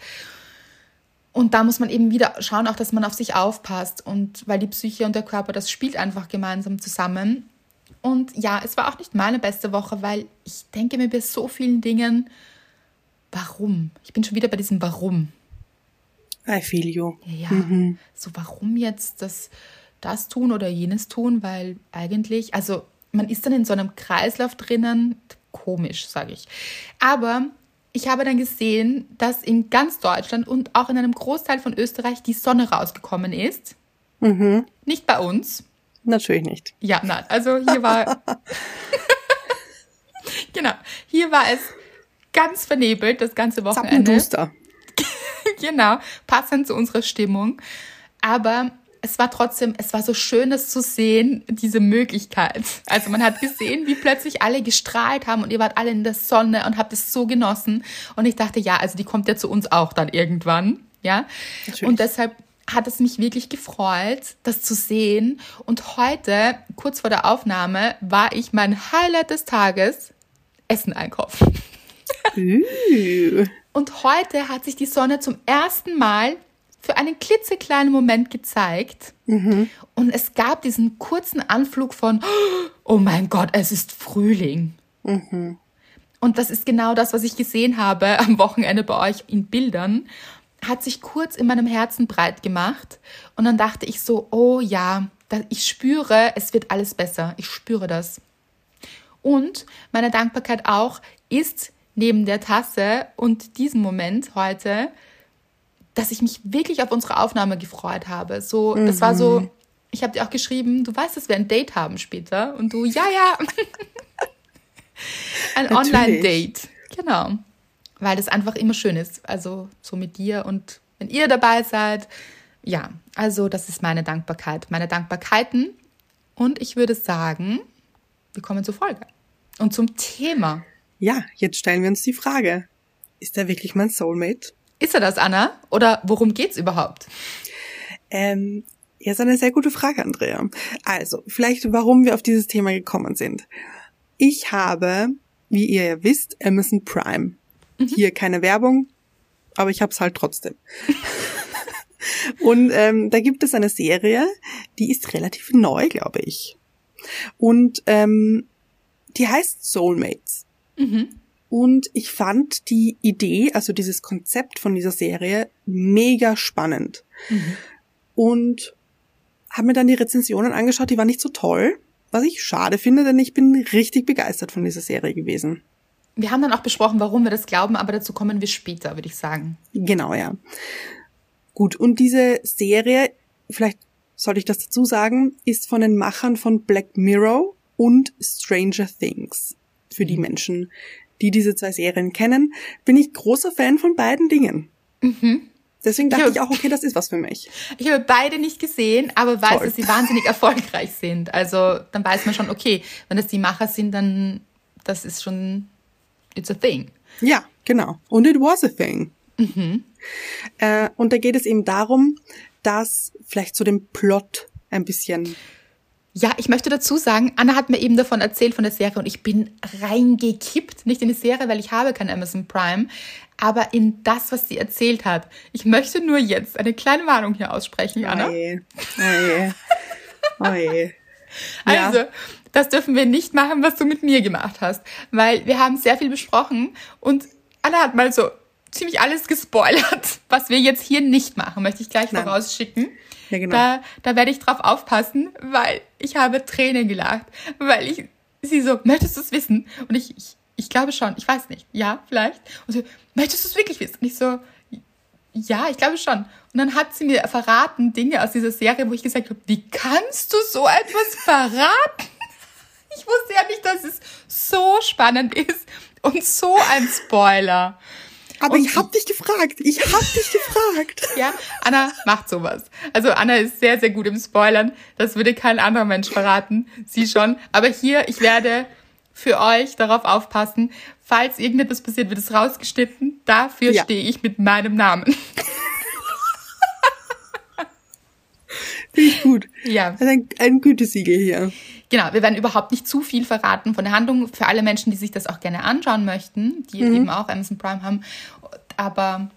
Und da muss man eben wieder schauen, auch dass man auf sich aufpasst. Und weil die Psyche und der Körper, das spielt einfach gemeinsam zusammen. Und ja, es war auch nicht meine beste Woche, weil ich denke mir bei so vielen Dingen, warum? Ich bin schon wieder bei diesem Warum. I feel you. Ja, mhm. so warum jetzt das, das tun oder jenes tun, weil eigentlich, also man ist dann in so einem Kreislauf drinnen, komisch, sage ich. Aber ich habe dann gesehen, dass in ganz Deutschland und auch in einem Großteil von Österreich die Sonne rausgekommen ist. Mhm. Nicht bei uns. Natürlich nicht. Ja, nein. Also hier war. genau. Hier war es ganz vernebelt, das ganze Wochenende. Zappenduster. genau. Passend zu unserer Stimmung. Aber es war trotzdem, es war so schön, das zu sehen, diese Möglichkeit. Also man hat gesehen, wie plötzlich alle gestrahlt haben und ihr wart alle in der Sonne und habt es so genossen. Und ich dachte, ja, also die kommt ja zu uns auch dann irgendwann. Ja. Natürlich. Und deshalb hat es mich wirklich gefreut, das zu sehen. Und heute, kurz vor der Aufnahme, war ich mein Highlight des Tages, Essen einkaufen. Und heute hat sich die Sonne zum ersten Mal für einen klitzekleinen Moment gezeigt. Mhm. Und es gab diesen kurzen Anflug von, oh mein Gott, es ist Frühling. Mhm. Und das ist genau das, was ich gesehen habe am Wochenende bei euch in Bildern hat sich kurz in meinem Herzen breit gemacht und dann dachte ich so, oh ja, ich spüre, es wird alles besser. Ich spüre das. Und meine Dankbarkeit auch ist, neben der Tasse und diesem Moment heute, dass ich mich wirklich auf unsere Aufnahme gefreut habe. So, mhm. das war so, mhm. ich habe dir auch geschrieben, du weißt, dass wir ein Date haben später. Und du, ja, ja. ein Online-Date. Genau. Weil das einfach immer schön ist. Also so mit dir und wenn ihr dabei seid. Ja, also das ist meine Dankbarkeit, meine Dankbarkeiten. Und ich würde sagen, wir kommen zur Folge und zum Thema. Ja, jetzt stellen wir uns die Frage, ist er wirklich mein Soulmate? Ist er das, Anna? Oder worum geht's überhaupt? Ähm, ja, ist eine sehr gute Frage, Andrea. Also, vielleicht warum wir auf dieses Thema gekommen sind. Ich habe, wie ihr ja wisst, Amazon Prime. Mhm. Hier keine Werbung, aber ich hab's halt trotzdem. Und ähm, da gibt es eine Serie, die ist relativ neu, glaube ich. Und ähm, die heißt Soulmates. Mhm. Und ich fand die Idee, also dieses Konzept von dieser Serie, mega spannend. Mhm. Und habe mir dann die Rezensionen angeschaut, die waren nicht so toll, was ich schade finde, denn ich bin richtig begeistert von dieser Serie gewesen. Wir haben dann auch besprochen, warum wir das glauben, aber dazu kommen wir später, würde ich sagen. Genau, ja. Gut, und diese Serie, vielleicht sollte ich das dazu sagen, ist von den Machern von Black Mirror und Stranger Things. Für die mhm. Menschen, die diese zwei Serien kennen, bin ich großer Fan von beiden Dingen. Mhm. Deswegen dachte ich, ich, auch, okay, das ist was für mich. Ich habe beide nicht gesehen, aber weiß, Toll. dass sie wahnsinnig erfolgreich sind. Also dann weiß man schon, okay, wenn das die Macher sind, dann das ist schon, it's a thing. Ja, genau. Und it was a thing. Mhm. Äh, und da geht es eben darum, dass vielleicht zu dem Plot ein bisschen ja, ich möchte dazu sagen, Anna hat mir eben davon erzählt von der Serie und ich bin reingekippt, nicht in die Serie, weil ich habe kein Amazon Prime, aber in das, was sie erzählt hat. Ich möchte nur jetzt eine kleine Warnung hier aussprechen, Anna. Oje. Oje. Oje. Also, das dürfen wir nicht machen, was du mit mir gemacht hast, weil wir haben sehr viel besprochen und Anna hat mal so ziemlich alles gespoilert, was wir jetzt hier nicht machen, möchte ich gleich Nein. vorausschicken. Ja, genau. Da, da werde ich drauf aufpassen, weil ich habe Tränen gelacht, weil ich sie so, möchtest du es wissen? Und ich, ich, ich glaube schon, ich weiß nicht, ja, vielleicht. Und sie, möchtest du es wirklich wissen? Und ich so, ja, ich glaube schon. Und dann hat sie mir verraten Dinge aus dieser Serie, wo ich gesagt habe, wie kannst du so etwas verraten? Ich wusste ja nicht, dass es so spannend ist und so ein Spoiler. Aber und ich hab dich gefragt. Ich hab dich gefragt. Ja, Anna macht sowas. Also Anna ist sehr, sehr gut im Spoilern. Das würde kein anderer Mensch verraten. Sie schon. Aber hier, ich werde für euch darauf aufpassen. Falls irgendetwas passiert, wird es rausgeschnitten. Dafür ja. stehe ich mit meinem Namen. Finde ich gut. Ja. Also ein, ein Gütesiegel hier. Genau, wir werden überhaupt nicht zu viel verraten von der Handlung für alle Menschen, die sich das auch gerne anschauen möchten, die mhm. eben auch Amazon Prime haben. Aber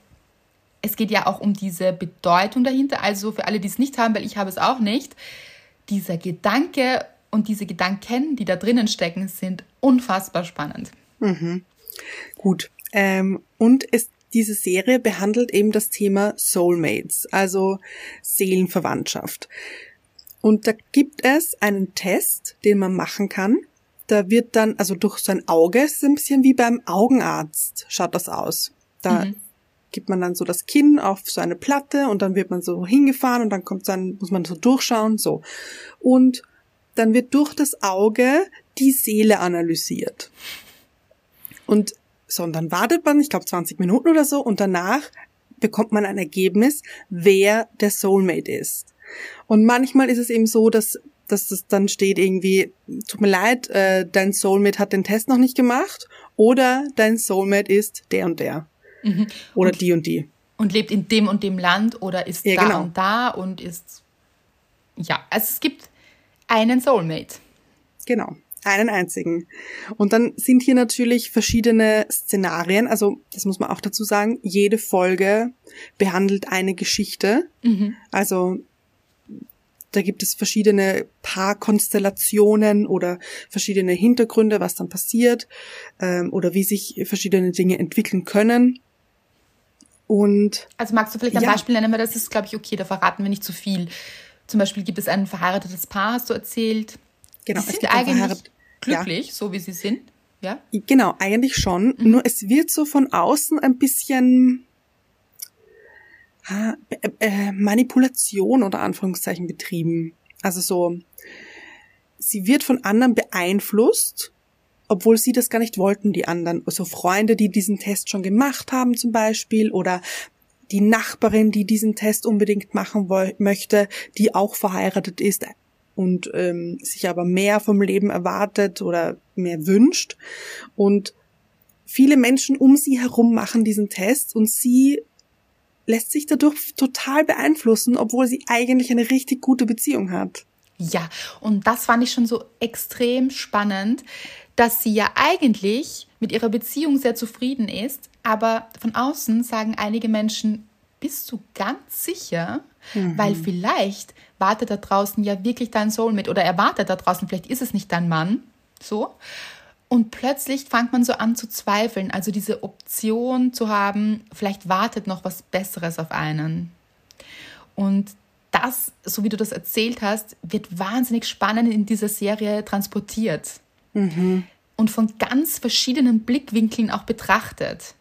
es geht ja auch um diese Bedeutung dahinter. Also für alle, die es nicht haben, weil ich habe es auch nicht, dieser Gedanke und diese Gedanken, die da drinnen stecken, sind unfassbar spannend. Mhm. Gut. Ähm, und es, diese Serie behandelt eben das Thema Soulmates, also Seelenverwandtschaft. Und da gibt es einen Test, den man machen kann. Da wird dann, also durch sein Auge, ist ein bisschen wie beim Augenarzt, schaut das aus. Da mhm. gibt man dann so das Kinn auf so eine Platte und dann wird man so hingefahren und dann kommt dann, muss man so durchschauen, so. Und dann wird durch das Auge die Seele analysiert. Und so, und dann wartet man, ich glaube 20 Minuten oder so, und danach bekommt man ein Ergebnis, wer der Soulmate ist. Und manchmal ist es eben so, dass dass das dann steht irgendwie, tut mir leid, äh, dein Soulmate hat den Test noch nicht gemacht oder dein Soulmate ist der und der. Mhm. Oder und, die und die. Und lebt in dem und dem Land oder ist ja, da genau. und da und ist. Ja, also es gibt einen Soulmate. Genau, einen einzigen. Und dann sind hier natürlich verschiedene Szenarien. Also, das muss man auch dazu sagen, jede Folge behandelt eine Geschichte. Mhm. Also da gibt es verschiedene Paarkonstellationen oder verschiedene Hintergründe, was dann passiert ähm, oder wie sich verschiedene Dinge entwickeln können. Und also magst du vielleicht ein ja. Beispiel nennen, weil das ist, glaube ich, okay, da verraten wir nicht zu viel. Zum Beispiel gibt es ein verheiratetes Paar, hast du erzählt. Genau, die sind eigentlich glücklich, ja. so wie sie sind. ja? Genau, eigentlich schon. Mhm. Nur es wird so von außen ein bisschen äh, äh, Manipulation oder Anführungszeichen betrieben. Also so, sie wird von anderen beeinflusst, obwohl sie das gar nicht wollten, die anderen. Also Freunde, die diesen Test schon gemacht haben zum Beispiel oder die Nachbarin, die diesen Test unbedingt machen möchte, die auch verheiratet ist und ähm, sich aber mehr vom Leben erwartet oder mehr wünscht. Und viele Menschen um sie herum machen diesen Test und sie lässt sich dadurch total beeinflussen, obwohl sie eigentlich eine richtig gute Beziehung hat. Ja, und das fand ich schon so extrem spannend, dass sie ja eigentlich mit ihrer Beziehung sehr zufrieden ist, aber von außen sagen einige Menschen, bist du ganz sicher? Mhm. Weil vielleicht wartet da draußen ja wirklich dein Soulmate oder er wartet da draußen, vielleicht ist es nicht dein Mann. So. Und plötzlich fängt man so an zu zweifeln, also diese Option zu haben, vielleicht wartet noch was Besseres auf einen. Und das, so wie du das erzählt hast, wird wahnsinnig spannend in dieser Serie transportiert. Mhm. Und von ganz verschiedenen Blickwinkeln auch betrachtet.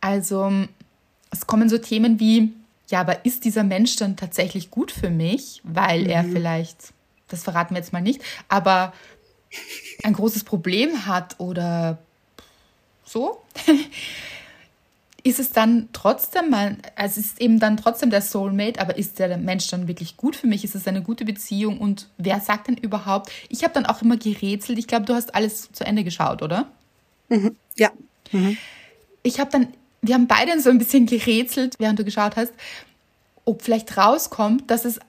Also es kommen so Themen wie, ja, aber ist dieser Mensch dann tatsächlich gut für mich, weil mhm. er vielleicht, das verraten wir jetzt mal nicht, aber ein großes Problem hat oder so, ist es dann trotzdem mal, also es ist eben dann trotzdem der Soulmate, aber ist der Mensch dann wirklich gut für mich? Ist es eine gute Beziehung? Und wer sagt denn überhaupt? Ich habe dann auch immer gerätselt. Ich glaube, du hast alles zu Ende geschaut, oder? Mhm. Ja. Mhm. Ich habe dann, wir haben beide so ein bisschen gerätselt, während du geschaut hast, ob vielleicht rauskommt, dass es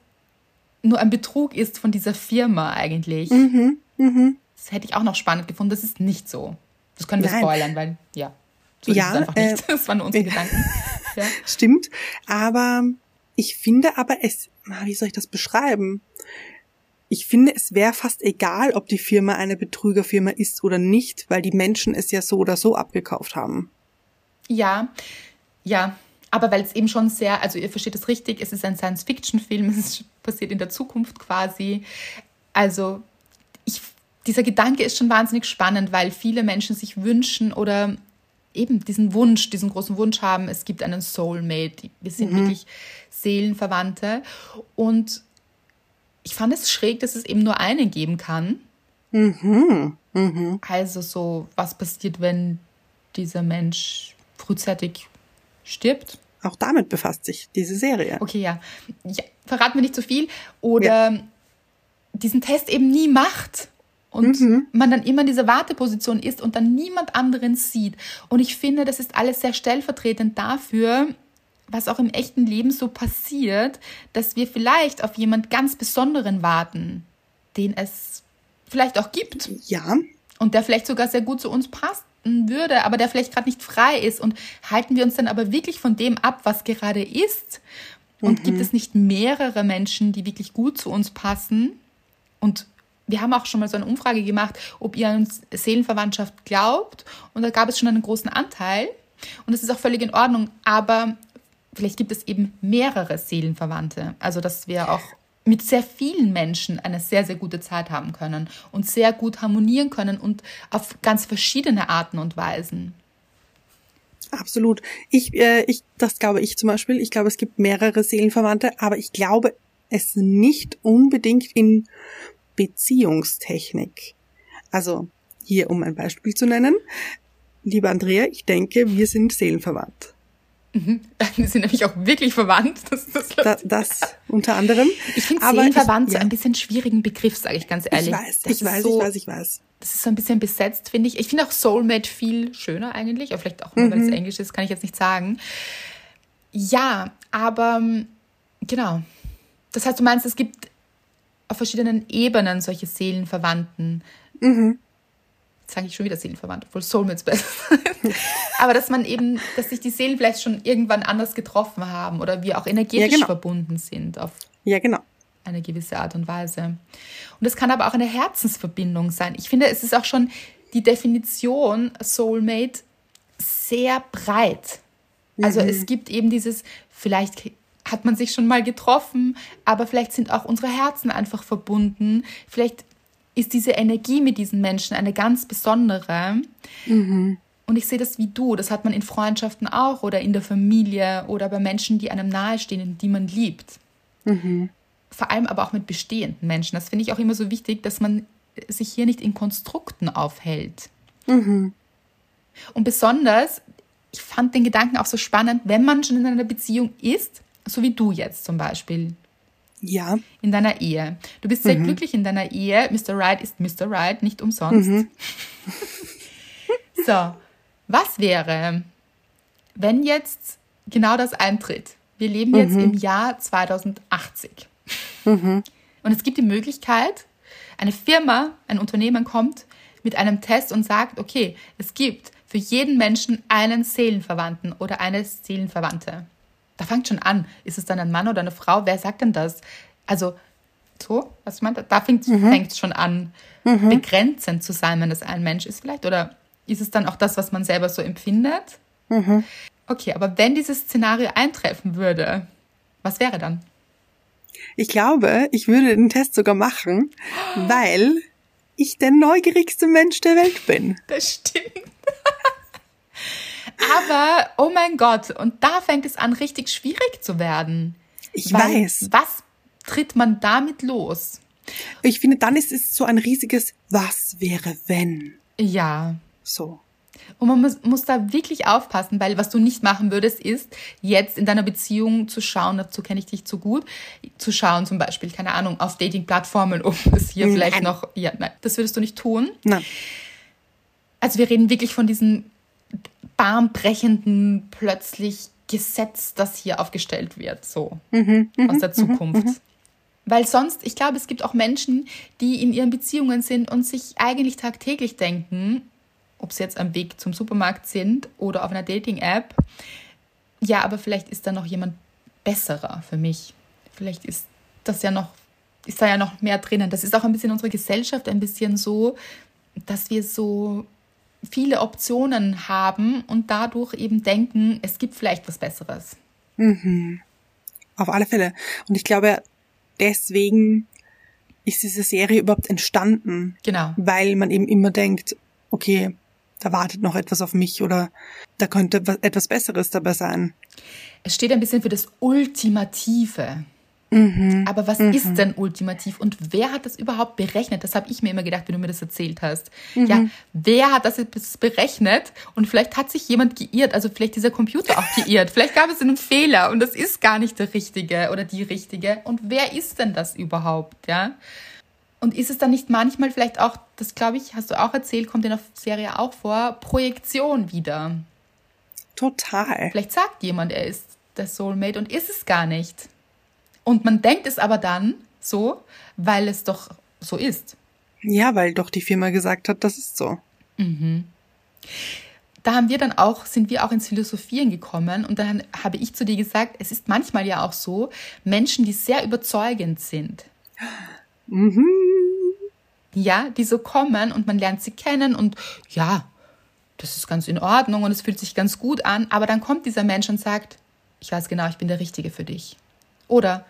nur ein Betrug ist von dieser Firma eigentlich. Mhm. Mhm. Das hätte ich auch noch spannend gefunden. Das ist nicht so. Das können wir Nein. spoilern, weil, ja. So ja, ist es einfach nicht. Äh, das waren unsere Gedanken. Ja. Stimmt. Aber ich finde aber es, wie soll ich das beschreiben? Ich finde, es wäre fast egal, ob die Firma eine Betrügerfirma ist oder nicht, weil die Menschen es ja so oder so abgekauft haben. Ja, ja. Aber weil es eben schon sehr, also ihr versteht es richtig, es ist ein Science-Fiction-Film, es passiert in der Zukunft quasi. Also ich, dieser Gedanke ist schon wahnsinnig spannend, weil viele Menschen sich wünschen oder eben diesen Wunsch, diesen großen Wunsch haben, es gibt einen Soulmate. Wir sind mhm. wirklich Seelenverwandte. Und ich fand es schräg, dass es eben nur einen geben kann. Mhm. Mhm. Also so, was passiert, wenn dieser Mensch frühzeitig stirbt? Auch damit befasst sich diese Serie. Okay, ja. ja verraten wir nicht zu viel. Oder ja. diesen Test eben nie macht und mhm. man dann immer in dieser Warteposition ist und dann niemand anderen sieht. Und ich finde, das ist alles sehr stellvertretend dafür, was auch im echten Leben so passiert, dass wir vielleicht auf jemand ganz Besonderen warten, den es vielleicht auch gibt. Ja. Und der vielleicht sogar sehr gut zu uns passen würde, aber der vielleicht gerade nicht frei ist. Und halten wir uns dann aber wirklich von dem ab, was gerade ist? Und mhm. gibt es nicht mehrere Menschen, die wirklich gut zu uns passen? Und wir haben auch schon mal so eine Umfrage gemacht, ob ihr an Seelenverwandtschaft glaubt. Und da gab es schon einen großen Anteil. Und das ist auch völlig in Ordnung. Aber vielleicht gibt es eben mehrere Seelenverwandte. Also, dass wir auch mit sehr vielen Menschen eine sehr, sehr gute Zeit haben können und sehr gut harmonieren können und auf ganz verschiedene Arten und Weisen. Absolut. Ich, äh, ich, das glaube ich zum Beispiel. Ich glaube, es gibt mehrere Seelenverwandte, aber ich glaube es nicht unbedingt in Beziehungstechnik. Also hier, um ein Beispiel zu nennen. Liebe Andrea, ich denke, wir sind seelenverwandt. Mhm. Wir sind nämlich auch wirklich verwandt. Das, das, das, das unter anderem. Ich finde seelenverwandt ich, ja. so ein bisschen schwierigen Begriff, sage ich ganz ehrlich. Ich weiß, das ich weiß, so, ich weiß, ich weiß. Das ist so ein bisschen besetzt, finde ich. Ich finde auch Soulmate viel schöner eigentlich, aber vielleicht auch nur, mhm. weil es Englisch ist, kann ich jetzt nicht sagen. Ja, aber genau. Das heißt, du meinst, es gibt auf verschiedenen Ebenen solche Seelenverwandten. Mhm. Sage ich schon wieder Seelenverwandt, obwohl Soulmates besser Aber dass man eben, dass sich die Seelen vielleicht schon irgendwann anders getroffen haben oder wir auch energetisch ja, genau. verbunden sind auf ja, genau. eine gewisse Art und Weise. Und es kann aber auch eine Herzensverbindung sein. Ich finde, es ist auch schon die Definition Soulmate sehr breit. Also mhm. es gibt eben dieses, vielleicht hat man sich schon mal getroffen, aber vielleicht sind auch unsere Herzen einfach verbunden. Vielleicht ist diese Energie mit diesen Menschen eine ganz besondere. Und ich sehe das wie du. Das hat man in Freundschaften auch oder in der Familie oder bei Menschen, die einem nahestehen, die man liebt. Vor allem aber auch mit bestehenden Menschen. Das finde ich auch immer so wichtig, dass man sich hier nicht in Konstrukten aufhält. Und besonders, ich fand den Gedanken auch so spannend, wenn man schon in einer Beziehung ist, so wie du jetzt zum Beispiel Ja. in deiner Ehe. Du bist sehr glücklich in deiner Ehe. Mr. Right ist Mr. Right, nicht umsonst. so, was wäre, wenn jetzt genau das eintritt? Wir leben jetzt im Jahr 2080. Und es gibt die Möglichkeit, eine Firma, ein Unternehmen kommt mit einem Test und sagt, okay, es gibt für jeden Menschen einen Seelenverwandten oder eine Seelenverwandte. Da fängt schon an. Ist es dann ein Mann oder eine Frau? Wer sagt denn das? Also, so, was ich meine, da fängt es schon an, begrenzend zu sein, wenn das ein Mensch ist vielleicht. Oder ist es dann auch das, was man selber so empfindet? Okay, aber wenn dieses Szenario eintreffen würde, was wäre dann? Ich glaube, ich würde den Test sogar machen, weil ich der neugierigste Mensch der Welt bin. Das stimmt. Aber, oh mein Gott, und da fängt es an, richtig schwierig zu werden. Ich Weil weiß. Was tritt man damit los? Ich finde, dann ist es so ein riesiges Was wäre wenn. Ja. So. Und man muss, muss da wirklich aufpassen, weil was du nicht machen würdest, ist jetzt in deiner Beziehung zu schauen, dazu kenne ich dich zu gut, zu schauen zum Beispiel, keine Ahnung, auf Dating-Plattformen, um es hier Nein. vielleicht noch, ja, nein, das würdest du nicht tun. Nein. Also wir reden wirklich von diesem bahnbrechenden, plötzlich Gesetz, das hier aufgestellt wird, so aus der Zukunft. Weil sonst, ich glaube, es gibt auch Menschen, die in ihren Beziehungen sind und sich eigentlich tagtäglich denken, ob sie jetzt am Weg zum Supermarkt sind oder auf einer Dating-App, ja, aber vielleicht ist da noch jemand besserer für mich. Vielleicht ist das ja noch, ist da ja noch mehr drinnen. Das ist auch ein bisschen in unserer Gesellschaft ein bisschen so, dass wir so viele Optionen haben und dadurch eben denken, es gibt vielleicht was Besseres. Auf alle Fälle. Und ich glaube, deswegen ist diese Serie überhaupt entstanden. Genau. Weil man eben immer denkt, okay, da wartet noch etwas auf mich oder da könnte wa- etwas Besseres dabei sein. Es steht ein bisschen für das Ultimative. Aber was ist denn ultimativ und wer hat das überhaupt berechnet? Das habe ich mir immer gedacht, wenn du mir das erzählt hast. Ja, wer hat das jetzt berechnet? Und vielleicht hat sich jemand geirrt, also vielleicht dieser Computer auch geirrt. Vielleicht gab es einen Fehler und das ist gar nicht der richtige oder die richtige. Und wer ist denn das überhaupt? Ja. Und ist es dann nicht manchmal vielleicht auch, das glaube ich, hast du auch erzählt, kommt in der Serie auch vor, Projektion wieder? Total. Vielleicht sagt jemand, er ist der Soulmate und ist es gar nicht. Und man denkt es aber dann so, weil es doch so ist. Ja, weil doch die Firma gesagt hat, das ist so. Da haben wir dann auch, sind wir auch ins Philosophieren gekommen und dann habe ich zu dir gesagt, es ist manchmal ja auch so, Menschen, die sehr überzeugend sind. Ja, die so kommen und man lernt sie kennen und ja, das ist ganz in Ordnung und es fühlt sich ganz gut an, aber dann kommt dieser Mensch und sagt, ich weiß genau, ich bin der Richtige für dich. Oder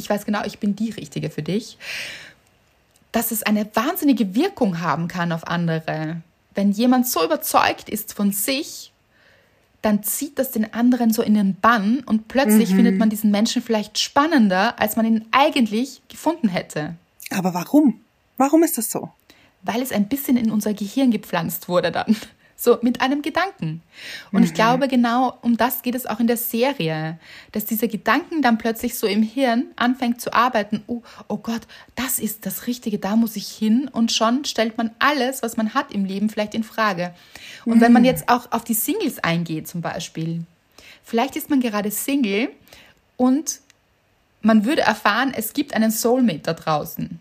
ich weiß genau, ich bin die Richtige für dich. Dass es eine wahnsinnige Wirkung haben kann auf andere. Wenn jemand so überzeugt ist von sich, dann zieht das den anderen so in den Bann und plötzlich findet man diesen Menschen vielleicht spannender, als man ihn eigentlich gefunden hätte. Aber warum? Warum ist das so? weil es ein bisschen in unser Gehirn gepflanzt wurde dann. So mit einem Gedanken. Und ich glaube, genau um das geht es auch in der Serie, dass dieser Gedanken dann plötzlich so im Hirn anfängt zu arbeiten. Oh, oh Gott, das ist das Richtige, da muss ich hin. Und schon stellt man alles, was man hat im Leben, vielleicht in Frage. Und wenn man jetzt auch auf die Singles eingeht zum Beispiel, vielleicht ist man gerade Single und man würde erfahren, es gibt einen Soulmate da draußen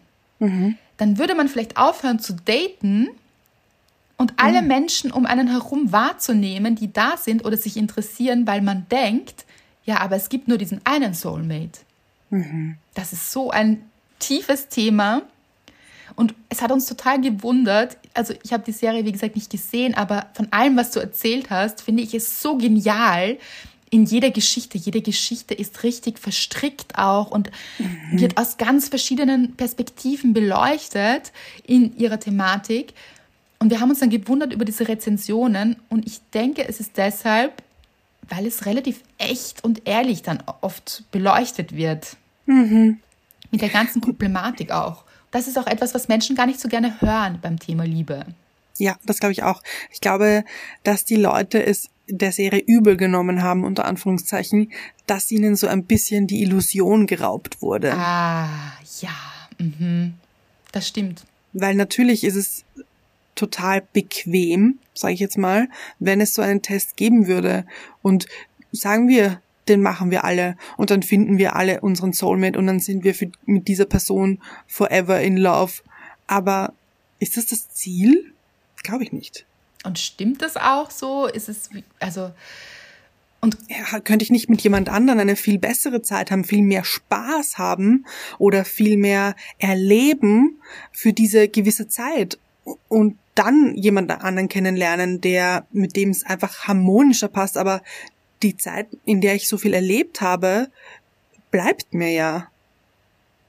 dann würde man vielleicht aufhören zu daten und alle Menschen um einen herum wahrzunehmen, die da sind oder sich interessieren, weil man denkt, ja, aber es gibt nur diesen einen Soulmate. Das ist so ein tiefes Thema. Und es hat uns total gewundert. Also ich habe die Serie, wie gesagt, nicht gesehen, aber von allem, was du erzählt hast, finde ich es so genial, in jeder Geschichte. Jede Geschichte ist richtig verstrickt auch und mhm. wird aus ganz verschiedenen Perspektiven beleuchtet in ihrer Thematik. Und wir haben uns dann gewundert über diese Rezensionen und ich denke, es ist deshalb, weil es relativ echt und ehrlich dann oft beleuchtet wird. Mhm. Mit der ganzen Problematik auch. Das ist auch etwas, was Menschen gar nicht so gerne hören beim Thema Liebe. Ja, das glaube ich auch. Ich glaube, dass die Leute es der Serie übel genommen haben, unter Anführungszeichen, dass ihnen so ein bisschen die Illusion geraubt wurde. Ah, ja, mhm. das stimmt. Weil natürlich ist es total bequem, sage ich jetzt mal, wenn es so einen Test geben würde. Und sagen wir, den machen wir alle und dann finden wir alle unseren Soulmate und dann sind wir für, mit dieser Person forever in love. Aber ist das das Ziel? Glaube ich nicht. Und stimmt das auch so? Ist es, also, und ja, könnte ich nicht mit jemand anderen eine viel bessere Zeit haben, viel mehr Spaß haben oder viel mehr erleben für diese gewisse Zeit und dann jemand anderen kennenlernen, der mit dem es einfach harmonischer passt, aber die Zeit, in der ich so viel erlebt habe, bleibt mir ja.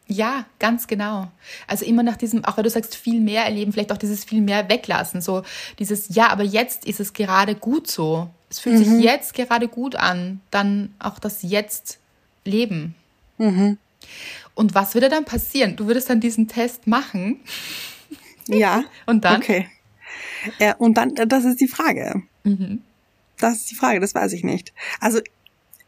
Ja, ganz genau. Also immer nach diesem, auch weil du sagst, viel mehr erleben, vielleicht auch dieses viel mehr weglassen. So dieses, ja, aber jetzt ist es gerade gut so. Es fühlt mhm. sich jetzt gerade gut an. Dann auch das Jetzt leben. Mhm. Und was würde dann passieren? Du würdest dann diesen Test machen. Ja. und dann? Okay. Ja, und dann, das ist die Frage. Mhm. Das ist die Frage, das weiß ich nicht. Also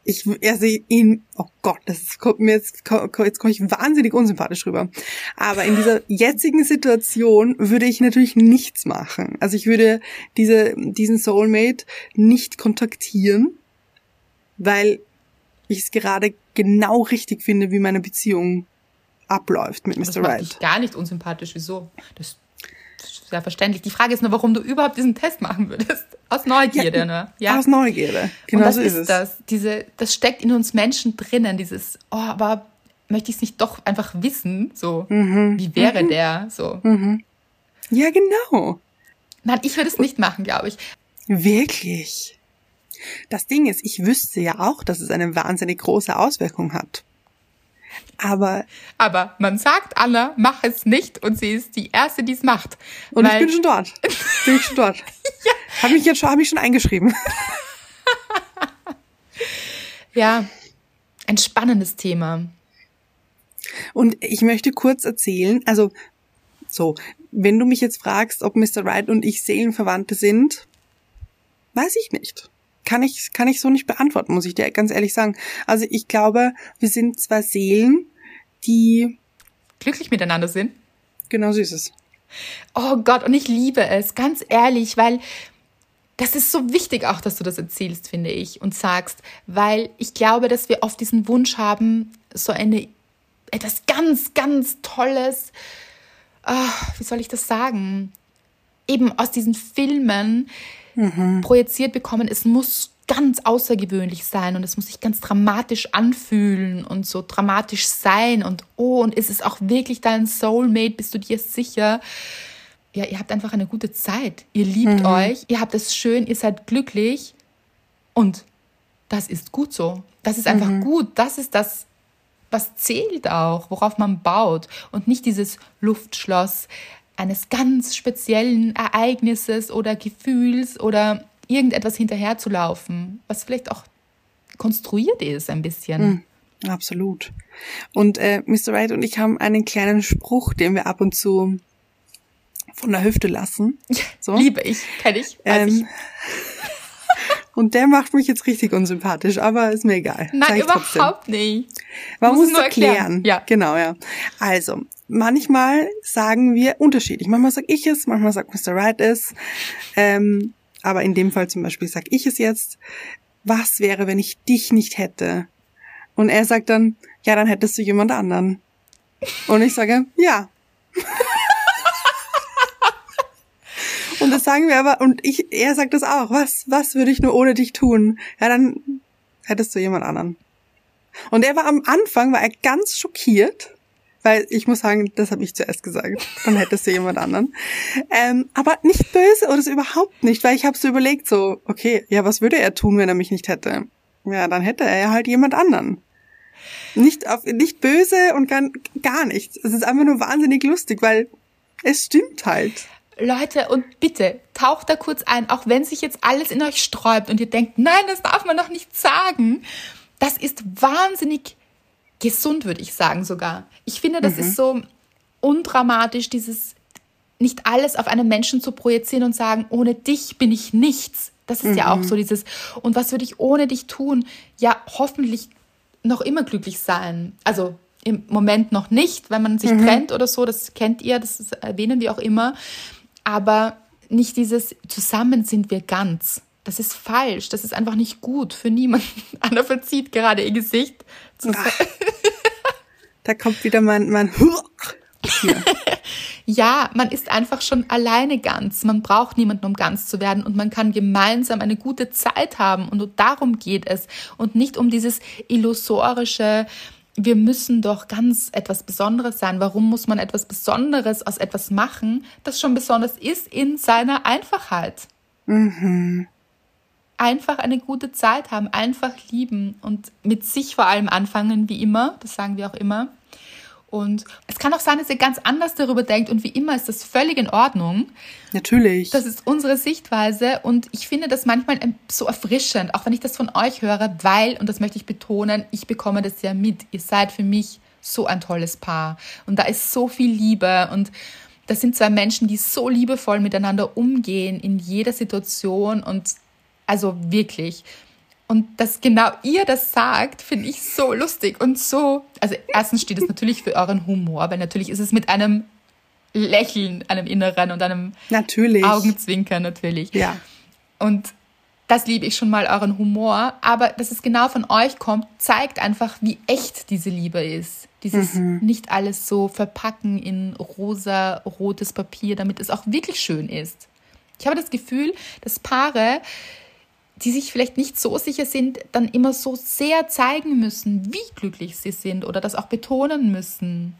ich sehe ihn, oh Gott, das kommt mir jetzt, jetzt komme ich wahnsinnig unsympathisch rüber. Aber in dieser jetzigen Situation würde ich natürlich nichts machen. Also ich würde diese, diesen Soulmate nicht kontaktieren, weil ich es gerade genau richtig finde, wie meine Beziehung abläuft mit Mr. Das macht Dich gar nicht unsympathisch. Wieso? Das sehr verständlich. Die Frage ist nur, warum du überhaupt diesen Test machen würdest. Aus Neugierde, ja, ne? Ja. Aus Neugierde. Genau Und das so ist, ist es. das. Diese, das steckt in uns Menschen drinnen, dieses, oh, aber möchte ich es nicht doch einfach wissen? So, mhm. wie wäre mhm. der? So. Mhm. Ja, genau. Nein, ich würde es nicht machen, glaube ich. Wirklich? Das Ding ist, ich wüsste ja auch, dass es eine wahnsinnig große Auswirkung hat. Aber. Aber man sagt Anna, mach es nicht und sie ist die Erste, die es macht. Und ich bin schon dort. Bin ich schon dort. ja. Habe mich jetzt schon, habe ich schon eingeschrieben. ja. Ein spannendes Thema. Und ich möchte kurz erzählen, also, so, wenn du mich jetzt fragst, ob Mr. Wright und ich Seelenverwandte sind, weiß ich nicht kann ich, kann ich so nicht beantworten, muss ich dir ganz ehrlich sagen. Also ich glaube, wir sind zwei Seelen, die glücklich miteinander sind. Genau so ist es. Oh Gott, und ich liebe es, ganz ehrlich, weil das ist so wichtig auch, dass du das erzählst, finde ich, und sagst, weil ich glaube, dass wir oft diesen Wunsch haben, so eine, etwas ganz, ganz Tolles, oh, wie soll ich das sagen? Eben aus diesen Filmen, mhm. projiziert bekommen, es muss ganz außergewöhnlich sein und es muss sich ganz dramatisch anfühlen und so dramatisch sein und oh, und ist es auch wirklich dein Soulmate? Bist du dir sicher? Ja, ihr habt einfach eine gute Zeit. Ihr liebt mhm. euch, ihr habt es schön, ihr seid glücklich und das ist gut so. Das ist einfach mhm. gut. Das ist das, was zählt auch, worauf man baut und nicht dieses Luftschloss, eines ganz speziellen Ereignisses oder Gefühls oder irgendetwas hinterherzulaufen, was vielleicht auch konstruiert ist ein bisschen. Mm, absolut. Und äh, Mr. Wright und ich haben einen kleinen Spruch, den wir ab und zu von der Hüfte lassen. So. Liebe ich, kenne ich, ähm, ich. Und der macht mich jetzt richtig unsympathisch, aber ist mir egal. Nein, überhaupt trotzdem. nicht. Man muss es erklären. erklären. Ja. Genau, ja. Also, manchmal sagen wir unterschiedlich. Manchmal sag ich es, manchmal sagt Mr. Wright es. Ähm, aber in dem Fall zum Beispiel sag ich es jetzt. Was wäre, wenn ich dich nicht hätte? Und er sagt dann, ja, dann hättest du jemand anderen. Und ich sage, ja. und das sagen wir aber, und ich, er sagt das auch. Was, was würde ich nur ohne dich tun? Ja, dann hättest du jemand anderen. Und er war am Anfang, war er ganz schockiert, weil ich muss sagen, das habe ich zuerst gesagt. Dann hättest du jemand anderen. Ähm, aber nicht böse oder so überhaupt nicht, weil ich habe so überlegt, so, okay, ja, was würde er tun, wenn er mich nicht hätte? ja, dann hätte er halt jemand anderen. Nicht auf, nicht böse und gar, gar nichts. Es ist einfach nur wahnsinnig lustig, weil es stimmt halt. Leute, und bitte, taucht da kurz ein, auch wenn sich jetzt alles in euch sträubt und ihr denkt, nein, das darf man doch nicht sagen. Das ist wahnsinnig gesund, würde ich sagen sogar. Ich finde, das mhm. ist so undramatisch, dieses nicht alles auf einen Menschen zu projizieren und sagen, ohne dich bin ich nichts. Das ist mhm. ja auch mhm. so dieses, und was würde ich ohne dich tun? Ja, hoffentlich noch immer glücklich sein. Also im Moment noch nicht, wenn man sich mhm. trennt oder so, das kennt ihr, das erwähnen wir auch immer. Aber nicht dieses zusammen sind wir ganz. Das ist falsch. Das ist einfach nicht gut für niemanden. Anna verzieht gerade ihr Gesicht. da kommt wieder mein, mein ja, man ist einfach schon alleine ganz. Man braucht niemanden, um ganz zu werden. Und man kann gemeinsam eine gute Zeit haben. Und darum geht es. Und nicht um dieses illusorische, wir müssen doch ganz etwas Besonderes sein. Warum muss man etwas Besonderes aus etwas machen, das schon besonders ist in seiner Einfachheit? Mhm. Einfach eine gute Zeit haben, einfach lieben und mit sich vor allem anfangen, wie immer. Das sagen wir auch immer. Und es kann auch sein, dass ihr ganz anders darüber denkt und wie immer ist das völlig in Ordnung. Natürlich. Das ist unsere Sichtweise und ich finde das manchmal so erfrischend, auch wenn ich das von euch höre, weil, und das möchte ich betonen, ich bekomme das ja mit. Ihr seid für mich so ein tolles Paar und da ist so viel Liebe und das sind zwei Menschen, die so liebevoll miteinander umgehen in jeder Situation und also wirklich. Und dass genau ihr das sagt, finde ich so lustig und so. Also erstens steht es natürlich für euren Humor, weil natürlich ist es mit einem Lächeln, einem Inneren und einem natürlich. Augenzwinkern natürlich. Ja. Und das liebe ich schon mal, euren Humor. Aber dass es genau von euch kommt, zeigt einfach, wie echt diese Liebe ist. Dieses mhm. nicht alles so verpacken in rosa, rotes Papier, damit es auch wirklich schön ist. Ich habe das Gefühl, dass Paare, die sich vielleicht nicht so sicher sind, dann immer so sehr zeigen müssen, wie glücklich sie sind oder das auch betonen müssen.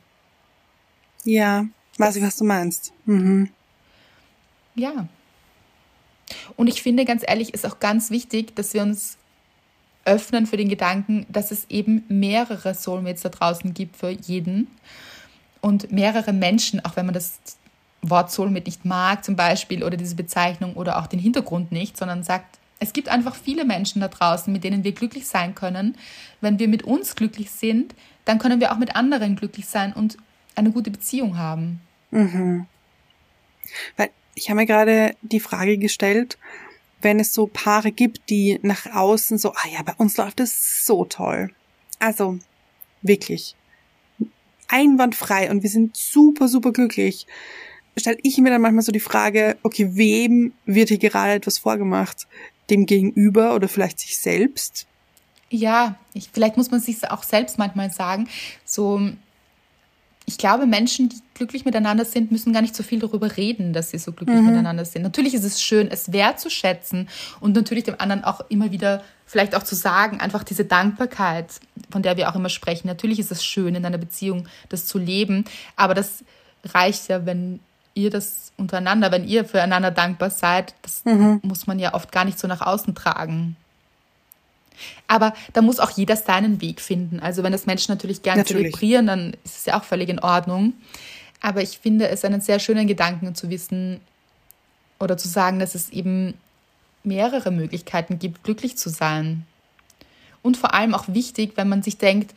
Ja, weiß ich, was du meinst. Mhm. Ja. Und ich finde, ganz ehrlich, ist auch ganz wichtig, dass wir uns öffnen für den Gedanken, dass es eben mehrere Soulmates da draußen gibt für jeden und mehrere Menschen, auch wenn man das Wort Soulmate nicht mag zum Beispiel oder diese Bezeichnung oder auch den Hintergrund nicht, sondern sagt, es gibt einfach viele Menschen da draußen, mit denen wir glücklich sein können. Wenn wir mit uns glücklich sind, dann können wir auch mit anderen glücklich sein und eine gute Beziehung haben. Mhm. Weil ich habe mir gerade die Frage gestellt, wenn es so Paare gibt, die nach außen so, ah ja, bei uns läuft es so toll. Also wirklich einwandfrei und wir sind super, super glücklich stelle ich mir dann manchmal so die Frage, okay, wem wird hier gerade etwas vorgemacht? Dem Gegenüber oder vielleicht sich selbst? Ja, ich, vielleicht muss man sich auch selbst manchmal sagen. So, ich glaube, Menschen, die glücklich miteinander sind, müssen gar nicht so viel darüber reden, dass sie so glücklich mhm. miteinander sind. Natürlich ist es schön, es wertzuschätzen und natürlich dem anderen auch immer wieder vielleicht auch zu sagen, einfach diese Dankbarkeit, von der wir auch immer sprechen. Natürlich ist es schön, in einer Beziehung das zu leben, aber das reicht ja, wenn ihr das untereinander, wenn ihr füreinander dankbar seid, das mhm. muss man ja oft gar nicht so nach außen tragen. Aber da muss auch jeder seinen Weg finden. Also wenn das Menschen natürlich gerne zelebrieren, dann ist es ja auch völlig in Ordnung. Aber ich finde es einen sehr schönen Gedanken zu wissen oder zu sagen, dass es eben mehrere Möglichkeiten gibt, glücklich zu sein. Und vor allem auch wichtig, wenn man sich denkt,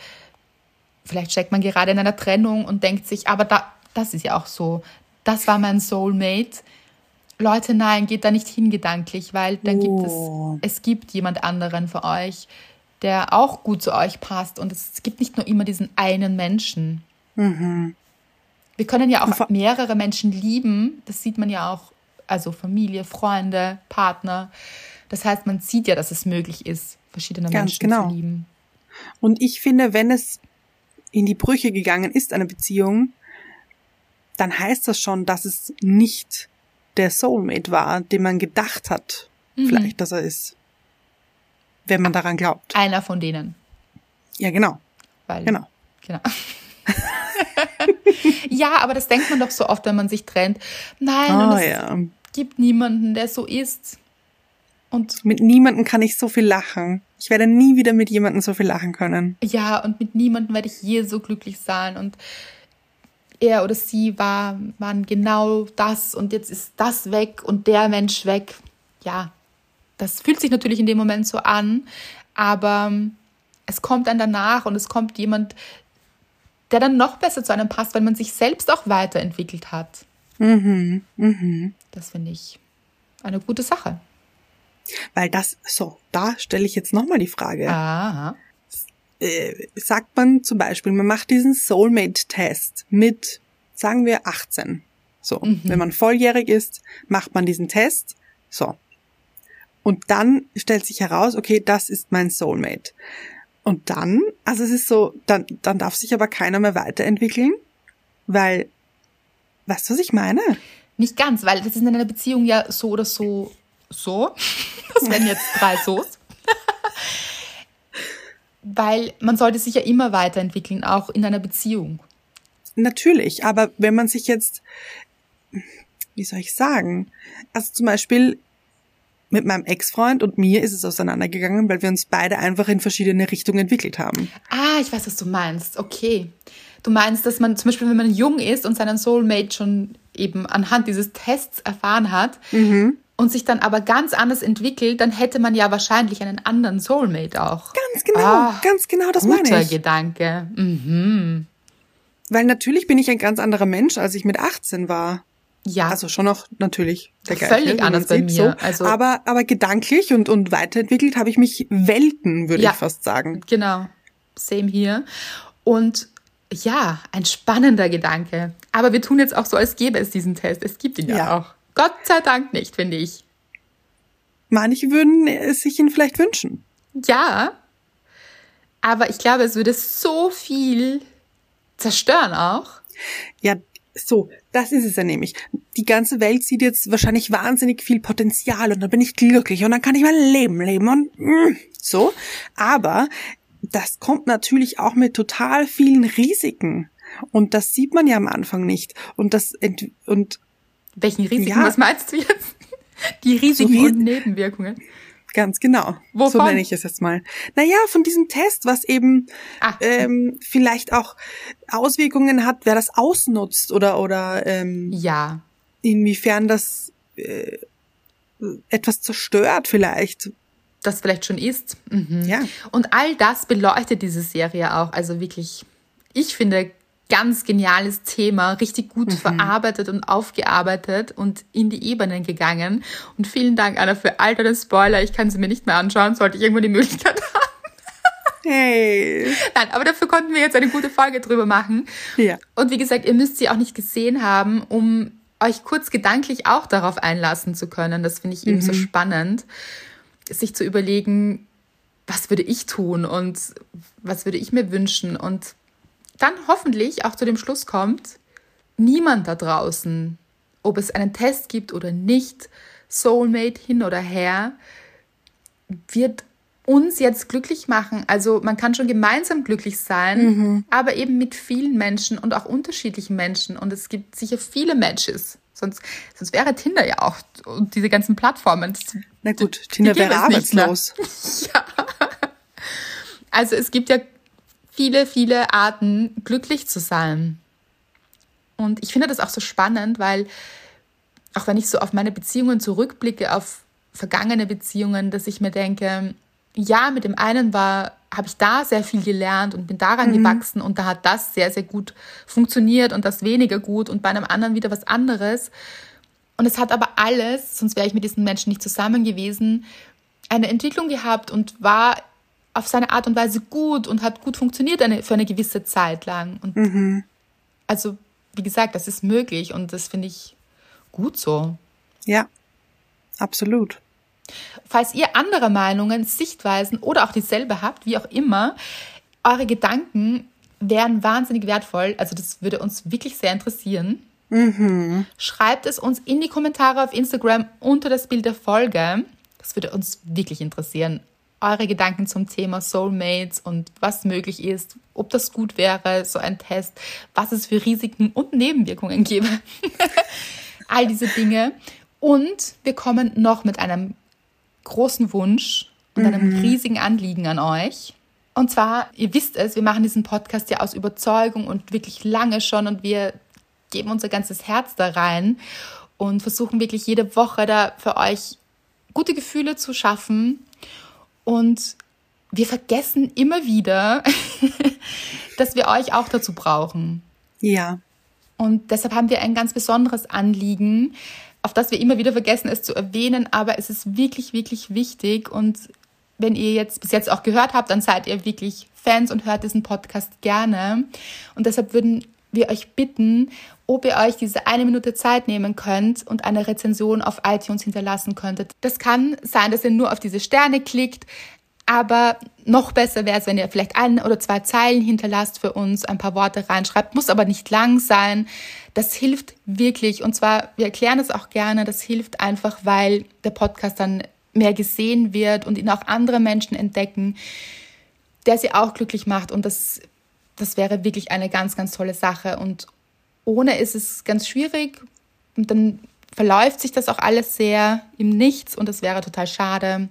vielleicht steckt man gerade in einer Trennung und denkt sich, aber da, das ist ja auch so, das war mein Soulmate. Leute, nein, geht da nicht hin gedanklich, weil da oh. gibt es, oh. es gibt jemand anderen für euch, der auch gut zu euch passt. Und es gibt nicht nur immer diesen einen Menschen. Mhm. Wir können ja auch mehrere Menschen lieben. Das sieht man ja auch, also Familie, Freunde, Partner. Das heißt, man sieht ja, dass es möglich ist, verschiedene Ganz Menschen genau. zu lieben. Und ich finde, wenn es in die Brüche gegangen ist, eine Beziehung, dann heißt das schon, dass es nicht der Soulmate war, den man gedacht hat, mhm. vielleicht, dass er ist. Wenn man daran glaubt. Einer von denen. Ja, genau. Weil, genau. Genau. ja, aber das denkt man doch so oft, wenn man sich trennt. Nein, oh, es ja. gibt niemanden, der so ist. Und mit niemandem kann ich so viel lachen. Ich werde nie wieder mit jemandem so viel lachen können. Ja, und mit niemandem werde ich je so glücklich sein. Und er oder sie war, waren genau das und jetzt ist das weg und der Mensch weg. Ja, das fühlt sich natürlich in dem Moment so an, aber es kommt dann danach und es kommt jemand, der dann noch besser zu einem passt, weil man sich selbst auch weiterentwickelt hat. Mhm, mhm. Das finde ich eine gute Sache. Weil das, so, da stelle ich jetzt nochmal die Frage. Aha. Äh, sagt man zum Beispiel, man macht diesen Soulmate-Test mit, sagen wir, 18. So, Mhm. wenn man volljährig ist, macht man diesen Test. So. Und dann stellt sich heraus, okay, das ist mein Soulmate. Und dann, also es ist so, dann, dann darf sich aber keiner mehr weiterentwickeln, weil, weißt du, was ich meine? Nicht ganz, weil das ist in einer Beziehung ja so oder so so. Das wären jetzt drei So's. Weil man sollte sich ja immer weiterentwickeln, auch in einer Beziehung. Natürlich, aber wenn man sich jetzt, wie soll ich sagen, also zum Beispiel mit meinem Ex-Freund und mir ist es auseinandergegangen, weil wir uns beide einfach in verschiedene Richtungen entwickelt haben. Ah, ich weiß, was du meinst. Okay. Du meinst, dass man zum Beispiel, wenn man jung ist und seinen Soulmate schon eben anhand dieses Tests erfahren hat und sich dann aber ganz anders entwickelt, dann hätte man ja wahrscheinlich einen anderen Soulmate auch. Ganz genau, Ah, ganz genau, das Guter meine ich. Gedanke. Mhm. Weil natürlich bin ich ein ganz anderer Mensch, als ich mit 18 war. Ja, Also schon noch natürlich der Völlig gleiche, man anders bei mir. Also- aber, aber gedanklich und, und weiterentwickelt habe ich mich Welten, würde Ja. ich fast sagen. Genau, same hier. Und ja, ein spannender Gedanke. Aber wir tun jetzt auch so, als gäbe es diesen Test. Es gibt ihn ja, Ja. auch. Gott sei Dank nicht, finde ich. Manche würden es sich ihn vielleicht wünschen. Ja, aber ich glaube, es würde so viel zerstören auch. Ja, so, das ist es ja nämlich. Die ganze Welt sieht jetzt wahrscheinlich wahnsinnig viel Potenzial und dann bin ich glücklich und dann kann ich mein Leben leben und mm, so. Aber das kommt natürlich auch mit total vielen Risiken. Und das sieht man ja am Anfang nicht. Und das und Welchen Risiken, Ja. was meinst du jetzt? Die Risiken So und Nebenwirkungen. ganz genau. So Wovon? nenne ich es jetzt mal. Naja, von diesem Test, was eben Ah, ähm, vielleicht auch Auswirkungen hat, wer das ausnutzt oder oder ähm, ja. inwiefern das äh, etwas zerstört vielleicht. das vielleicht schon ist. Mhm. Ja. Und all das beleuchtet diese Serie auch. Also wirklich, ich finde, ganz geniales Thema, richtig gut verarbeitet und aufgearbeitet und in die Ebenen gegangen. Und vielen Dank, Anna, für all deine Spoiler. Ich kann sie mir nicht mehr anschauen, sollte ich irgendwann die Möglichkeit haben. Hey. Nein, aber dafür konnten wir jetzt eine gute Folge drüber machen. Ja. Und wie gesagt, ihr müsst sie auch nicht gesehen haben, um euch kurz gedanklich auch darauf einlassen zu können. Das finde ich eben so spannend, sich zu überlegen, was würde ich tun und was würde ich mir wünschen und dann hoffentlich auch zu dem Schluss kommt, niemand da draußen, ob es einen Test gibt oder nicht, Soulmate hin oder her, wird uns jetzt glücklich machen. Also man kann schon gemeinsam glücklich sein, aber eben mit vielen Menschen und auch unterschiedlichen Menschen. Und es gibt sicher viele Matches. Sonst, sonst wäre Tinder ja auch und diese ganzen Plattformen. das- Na gut, Tinder wäre mehr. arbeitslos. Also es gibt ja viele, viele Arten, glücklich zu sein. Und ich finde das auch so spannend, weil auch wenn ich so auf meine Beziehungen zurückblicke, auf vergangene Beziehungen, dass ich mir denke, ja, mit dem einen war, habe ich da sehr viel gelernt und bin daran gewachsen und da hat das sehr, sehr gut funktioniert und das weniger gut und bei einem anderen wieder was anderes. Und es hat aber alles, sonst wäre ich mit diesen Menschen nicht zusammen gewesen, eine Entwicklung gehabt und war auf seine Art und Weise gut und hat gut funktioniert eine, für eine gewisse Zeit lang. Und also, wie gesagt, das ist möglich und das finde ich gut so. Ja, absolut. Falls ihr andere Meinungen, Sichtweisen oder auch dieselbe habt, wie auch immer, eure Gedanken wären wahnsinnig wertvoll. Also das würde uns wirklich sehr interessieren. Schreibt es uns in die Kommentare auf Instagram unter das Bild der Folge. Das würde uns wirklich interessieren. Eure Gedanken zum Thema Soulmates und was möglich ist, ob das gut wäre, so ein Test, was es für Risiken und Nebenwirkungen gäbe. All diese Dinge. Und wir kommen noch mit einem großen Wunsch und einem riesigen Anliegen an euch. Und zwar, ihr wisst es, wir machen diesen Podcast ja aus Überzeugung und wirklich lange schon und wir geben unser ganzes Herz da rein und versuchen wirklich jede Woche da für euch gute Gefühle zu schaffen. Und wir vergessen immer wieder, dass wir euch auch dazu brauchen. Ja. Und deshalb haben wir ein ganz besonderes Anliegen, auf das wir immer wieder vergessen, es zu erwähnen, aber es ist wirklich, wirklich wichtig. Und wenn ihr jetzt bis jetzt auch gehört habt, dann seid ihr wirklich Fans und hört diesen Podcast gerne. Und deshalb würden wir euch bitten, ob ihr euch diese eine Minute Zeit nehmen könnt und eine Rezension auf iTunes hinterlassen könntet. Das kann sein, dass ihr nur auf diese Sterne klickt, aber noch besser wäre es, wenn ihr vielleicht ein oder zwei Zeilen hinterlasst für uns, ein paar Worte reinschreibt, muss aber nicht lang sein. Das hilft wirklich. Und zwar, wir erklären es auch gerne, das hilft einfach, weil der Podcast dann mehr gesehen wird und ihn auch andere Menschen entdecken, der sie auch glücklich macht. Und das, das wäre wirklich eine ganz, ganz tolle Sache. Und ohne ist es ganz schwierig. Und dann verläuft sich das auch alles sehr im Nichts und das wäre total schade.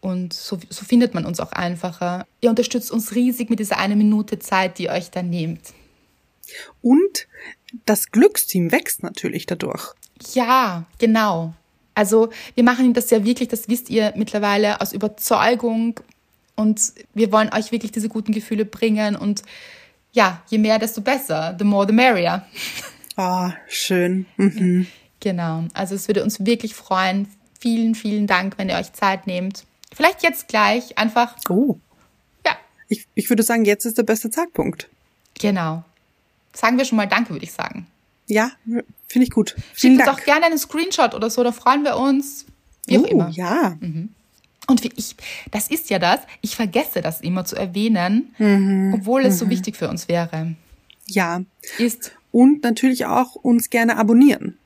Und so, so findet man uns auch einfacher. Ihr unterstützt uns riesig mit dieser eine Minute Zeit, die ihr euch da nehmt. Und das Glücksteam wächst natürlich dadurch. Ja, genau. Also wir machen das ja wirklich, das wisst ihr mittlerweile, aus Überzeugung. Und wir wollen euch wirklich diese guten Gefühle bringen. Und ja, je mehr, desto besser. The more, the merrier. Ah, schön. Mhm. Genau. Also es würde uns wirklich freuen. Vielen, vielen Dank, wenn ihr euch Zeit nehmt. Vielleicht jetzt gleich einfach. Oh. Ja, Ich, ich würde sagen, jetzt ist der beste Zeitpunkt. genau. Sagen wir schon mal Danke, würde ich sagen. Ja, finde ich gut. Schickt Vielen uns Dank. auch gerne einen Screenshot oder so, da freuen wir uns. Wie auch oh, immer. ja. Und wie ich, das ist ja das, ich vergesse das immer zu erwähnen, Mhm. obwohl es so wichtig für uns wäre. Ja. Ist, Und natürlich auch uns gerne abonnieren.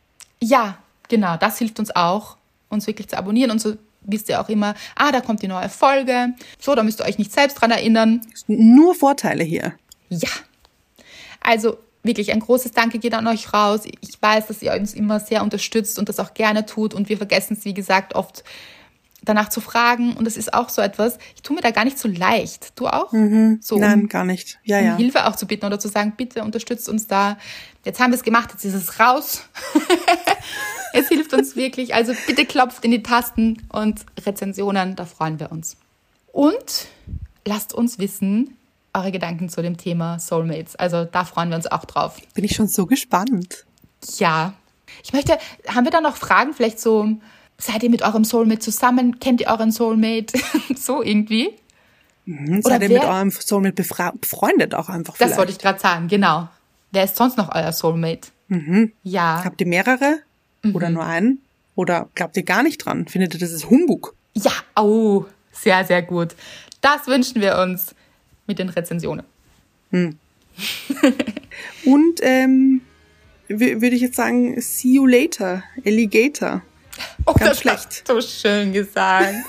ja, genau, das hilft uns auch, uns wirklich zu abonnieren und so wisst ihr auch immer, ah, da kommt die neue Folge. So, da müsst ihr euch nicht selbst dran erinnern. Nur Vorteile hier. Ja. Also wirklich ein großes Danke geht an euch raus. Ich weiß, dass ihr uns immer sehr unterstützt und das auch gerne tut und wir vergessen es, wie gesagt, oft danach zu fragen und das ist auch so etwas, ich tue mir da gar nicht so leicht. Du auch? So, Mhm. Nein, um, gar nicht. Ja, um ja. Hilfe auch zu bitten oder zu sagen, bitte unterstützt uns da. Jetzt haben wir es gemacht, jetzt ist es raus. es hilft uns wirklich. Also bitte klopft in die Tasten und Rezensionen, da freuen wir uns. Und lasst uns wissen, eure Gedanken zu dem Thema Soulmates. Also da freuen wir uns auch drauf. Bin ich schon so gespannt. Ja. Ich möchte, haben wir da noch Fragen? Vielleicht so, seid ihr mit eurem Soulmate zusammen? Kennt ihr euren Soulmate? so irgendwie? Hm, Oder Seid ihr mit wer- eurem Soulmate befreundet auch einfach Das vielleicht? wollte ich gerade sagen, genau. Wer ist sonst noch euer Soulmate? Ja. Habt ihr mehrere? Oder nur einen? Oder glaubt ihr gar nicht dran? Findet ihr, das ist Humbug? Ja, oh, sehr, sehr gut. Das wünschen wir uns mit den Rezensionen. Und ähm, wü- würde ich jetzt sagen, see you later, Alligator. Oh, Ganz das schlecht. du schön gesagt.